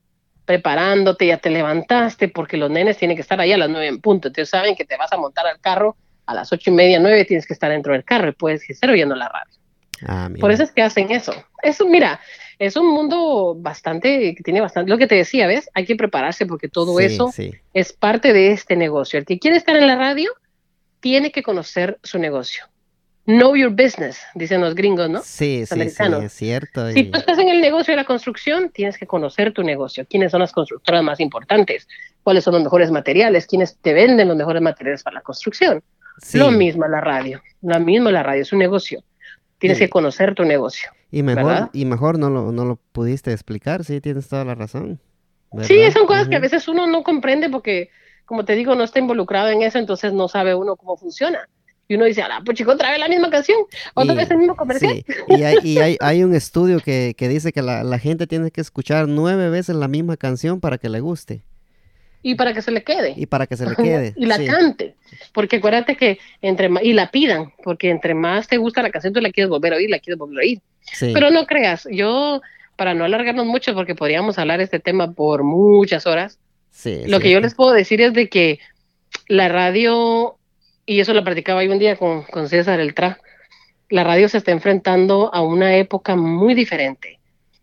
Preparándote, ya te levantaste, porque los nenes tienen que estar ahí a las nueve en punto. Entonces saben que te vas a montar al carro a las ocho y media, nueve, tienes que estar dentro del carro y puedes estar oyendo la radio. Ah, Por eso es que hacen eso. Eso, mira, es un mundo bastante, que tiene bastante, lo que te decía, ¿ves? Hay que prepararse porque todo eso es parte de este negocio. El que quiere estar en la radio tiene que conocer su negocio know your business, dicen los gringos, ¿no? Sí, sí, sí, es cierto. Si tú estás en el negocio de la construcción, tienes que conocer tu negocio. ¿Quiénes son las constructoras más importantes? ¿Cuáles son los mejores materiales? ¿Quiénes te venden los mejores materiales para la construcción? Lo mismo la radio. Lo mismo la radio, es un negocio. Tienes que conocer tu negocio. Y mejor, y mejor no lo, no lo pudiste explicar, sí, tienes toda la razón. Sí, son cosas que a veces uno no comprende porque, como te digo, no está involucrado en eso, entonces no sabe uno cómo funciona y uno dice, ah, pues chico, otra vez la misma canción, otra vez el mismo comercial. Y, hay, y hay, *laughs* hay, un estudio que, que dice que la, la, gente tiene que escuchar nueve veces la misma canción para que le guste. Y para que se le quede. Y para que se le quede. y la cante. Porque acuérdate que entre más, y la pidan, porque entre más te gusta la canción, tú la quieres volver a oír, la quieres volver a oír. Pero no creas, yo, para no alargarnos mucho, porque podríamos hablar este tema por muchas horas, lo que yo les puedo decir es de que la radio y eso lo practicaba yo un día con, con César el Tra, la radio se está enfrentando a una época muy diferente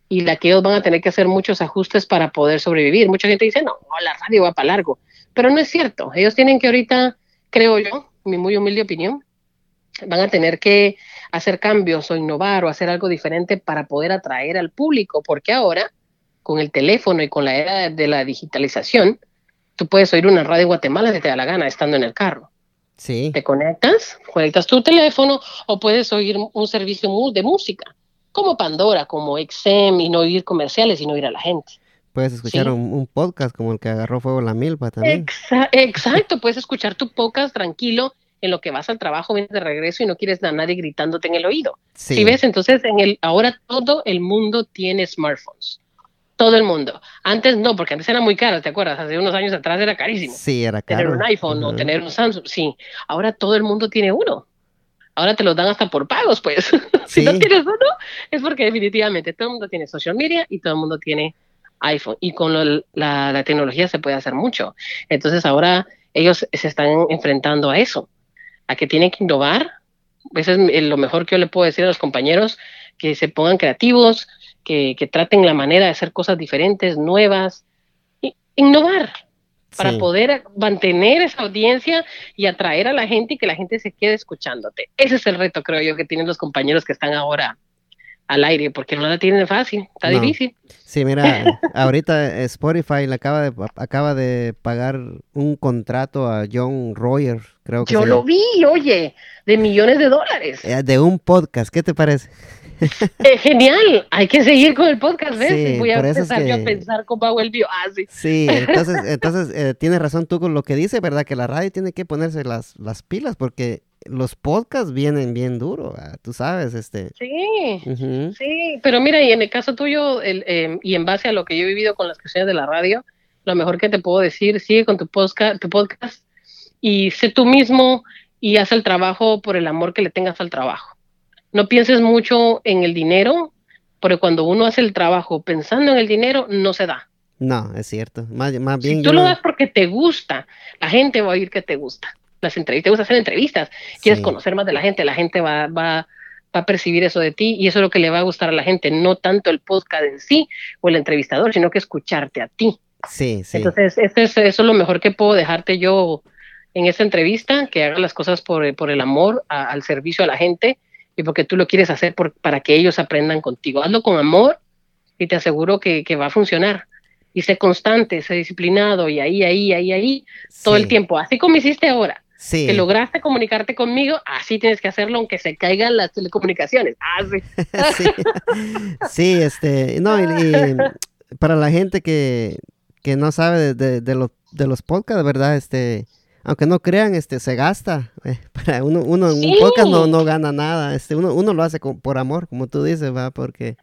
y la que ellos van a tener que hacer muchos ajustes para poder sobrevivir. Mucha gente dice, no, la radio va para largo, pero no es cierto. Ellos tienen que ahorita, creo yo, mi muy humilde opinión, van a tener que hacer cambios o innovar o hacer algo diferente para poder atraer al público, porque ahora, con el teléfono y con la era de la digitalización, tú puedes oír una radio en Guatemala si te da la gana, estando en el carro. Sí. Te conectas, conectas tu teléfono o puedes oír un servicio de música, como Pandora, como XM, y no oír comerciales y no oír a la gente. Puedes escuchar un, podcast como el que agarró fuego la milpa también. exacto, *laughs* puedes escuchar tu podcast tranquilo en lo que vas al trabajo, vienes de regreso y no quieres a nadie gritándote en el oído. Sí. ¿Sí ves, entonces en el ahora todo el mundo tiene smartphones todo el mundo. Antes no, porque antes era muy caro, ¿te acuerdas? Hace unos años atrás era carísimo. Sí, era caro. Tener un iPhone o tener un Samsung, sí. Ahora todo el mundo tiene uno. Ahora te los dan hasta por pagos, pues. *laughs* si no tienes uno, es porque definitivamente todo el mundo tiene social media y todo el mundo tiene iPhone. Y con la, la, tecnología se puede hacer mucho. Entonces ahora ellos se están enfrentando a eso, a que tienen que innovar. Eso es lo mejor que yo le puedo decir a los compañeros, que se pongan creativos, que, traten la manera de hacer cosas diferentes, nuevas, innovar para poder mantener esa audiencia y atraer a la gente y que la gente se quede escuchándote. Ese es el reto, creo yo, que tienen los compañeros que están ahora al aire, porque no la tienen fácil, está difícil. Sí, mira, *laughs* ahorita Spotify le acaba de, acaba de pagar un contrato a John Royer, creo que Yo lo vi, oye, de millones de dólares. Eh, de un podcast, ¿qué te parece? *laughs* Eh, genial, hay que seguir con el podcast, ¿ves? Voy a empezar yo a pensar con Powell Bioasi. Sí, entonces, entonces eh, tienes razón tú con lo que dice, ¿verdad? Que la radio tiene que ponerse las, las pilas porque los podcasts vienen bien duro, tú sabes, este. Sí, sí, pero mira, y en el caso tuyo, el, em, y en base a lo que yo he vivido con las cuestiones de la radio, lo mejor que te puedo decir, sigue con tu podcast, tu podcast y sé tú mismo y haz el trabajo por el amor que le tengas al trabajo no pienses mucho en el dinero, porque cuando uno hace el trabajo pensando en el dinero, no se da. No, es cierto. Más, más bien. Si tú lo das porque te gusta, la gente va a oír que te gusta. Las entrevistas, te gusta hacer entrevistas, quieres conocer más de la gente, la gente va, va, va a percibir eso de ti y eso es lo que le va a gustar a la gente, no tanto el podcast en sí o el entrevistador, sino que escucharte a ti. Sí, sí. Entonces, esto es, eso es lo mejor que puedo dejarte yo en esta entrevista, que hagas las cosas por, por el amor al servicio a la gente y porque tú lo quieres hacer por, para que ellos aprendan contigo. Hazlo con amor y te aseguro que, que va a funcionar. Y sé constante, sé disciplinado y ahí, ahí, ahí, ahí, todo el tiempo. Así como hiciste ahora. Sí. Que lograste comunicarte conmigo, así tienes que hacerlo aunque se caigan las telecomunicaciones. *laughs* Así. sí. sí, este, no, y, para la gente que, que no sabe de, de, de, los, de los podcasts, ¿verdad? Este, aunque no crean, este, se gasta. Eh, *laughs* para uno, uno en un podcast no, no gana nada. Este, uno, uno lo hace con, por amor, como tú dices, va, porque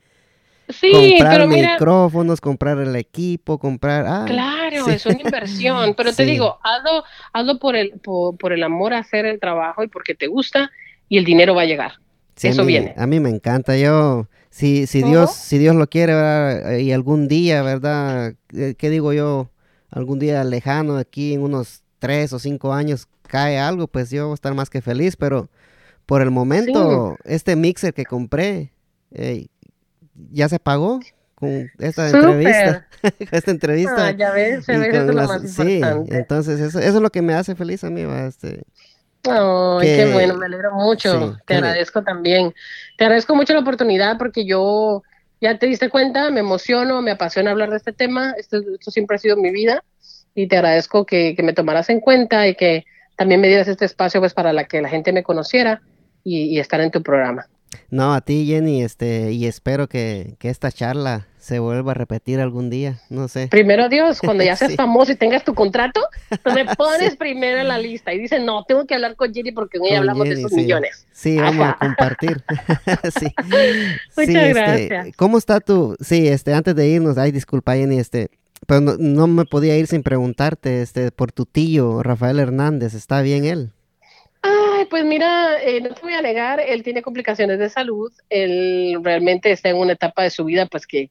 sí, comprar pero mira, micrófonos, comprar el equipo, comprar. Ah, claro, sí. es una inversión. *laughs* Pero te digo, hazlo, hazlo por el, por, por el amor a hacer el trabajo y porque te gusta y el dinero va a llegar. A Eso mí- viene. A mí me encanta. Yo, si, si. Dios, si Dios lo quiere, ¿verdad? y algún día, ¿verdad? Eh, ¿Qué digo yo? Algún día lejano, aquí en unos tres o cinco años, cae algo, pues yo voy a estar más que feliz. Pero por el momento, este mixer que compré, eh, ya se pagó con esta entrevista. *laughs* esta entrevista. Ah, ya ves, se ve, lo las- más sí, importante. entonces eso, eso es lo que me hace feliz a mí, ¿va? Este, que- qué bueno, me alegro mucho. sí, te agradezco también. Te agradezco mucho la oportunidad porque yo, ya te diste cuenta, me emociono, me apasiona hablar de este tema. Esto, esto siempre ha sido mi vida y te agradezco que, que me tomaras en cuenta y que también me dieras este espacio pues para la que la gente me conociera y, y estar en tu programa. No, a ti, Jenny, este, y espero que, que esta charla se vuelva a repetir algún día, no sé. Primero Dios, cuando ya *laughs* seas Sí. famoso y tengas tu contrato, tú me *laughs* pones primero en la lista y dices, no, tengo que hablar con Jenny porque ella Con hablamos de esos sí. millones. Sí, vamos a compartir. *laughs* sí. Muchas este, gracias. ¿Cómo está tu? Sí, este, antes de irnos, ay, disculpa, Jenny, este, pero no, no me podía ir sin preguntarte, este, por tu tío, Rafael Hernández, ¿está bien él? Ay, pues mira, eh, no te voy a negar, él tiene complicaciones de salud, él realmente está en una etapa de su vida pues que,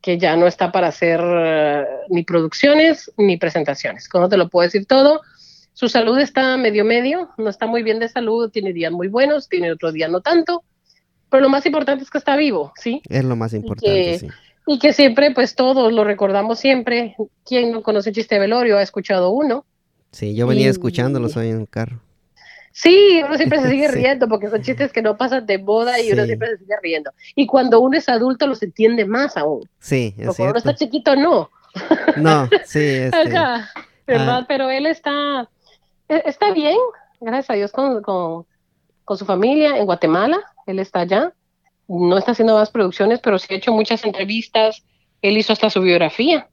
que ya no está para hacer eh, ni producciones ni presentaciones, ¿cómo te lo puedo decir todo? Su salud está medio medio, no está muy bien de salud, tiene días muy buenos, tiene otros días no tanto, pero lo más importante es que está vivo, ¿sí? Es lo más importante, que- sí. Y que siempre, pues todos lo recordamos siempre, quien no conoce un chiste de velorio ha escuchado uno, Sí, yo venía y- escuchándolos hoy en el carro. Sí, uno siempre se sigue *laughs* Sí. riendo porque son chistes que no pasan de moda y uno siempre se sigue riendo. Y cuando uno es adulto los entiende más aún. Sí, es cuando uno está chiquito no. *laughs* No, sí, *laughs* este, ¿verdad? ah. Pero él está, e- está bien, gracias a Dios con, con, con su familia en Guatemala. Él está allá. No está haciendo más producciones, pero sí ha hecho muchas entrevistas. Él hizo hasta su biografía.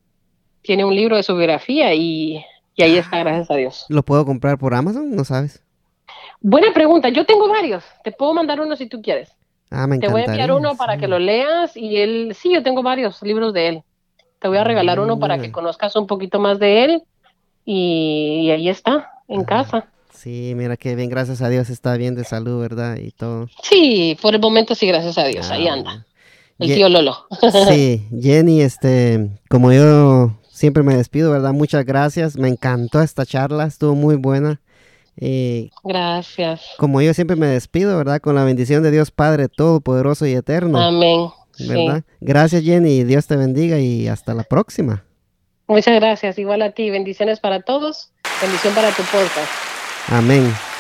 Tiene un libro de su biografía y, y ahí está, gracias a Dios. ¿lo puedo comprar por Amazon? ¿No sabes? Buena pregunta. Yo tengo varios. Te puedo mandar uno si tú quieres. Ah, me Te voy a enviar uno para que lo leas y él, sí, yo tengo varios libros de él. Te voy a regalar uno para que conozcas un poquito más de él y, y ahí está, en casa. Sí, mira que bien, gracias a Dios está bien de salud, ¿verdad? Y todo. Sí, por el momento sí, gracias a Dios, ahí Ah, anda. El Ye- tío Lolo. *laughs* Sí, Jenny, este, como yo siempre me despido, ¿verdad? Muchas gracias, me encantó esta charla, estuvo muy buena. Y Gracias. como yo siempre me despido, ¿verdad? Con la bendición de Dios Padre Todopoderoso y Eterno, Amén. Sí. Gracias Jenny, Dios te bendiga y hasta la próxima. Muchas gracias. Igual a ti. Bendiciones para todos. Bendición para tu podcast. Amén.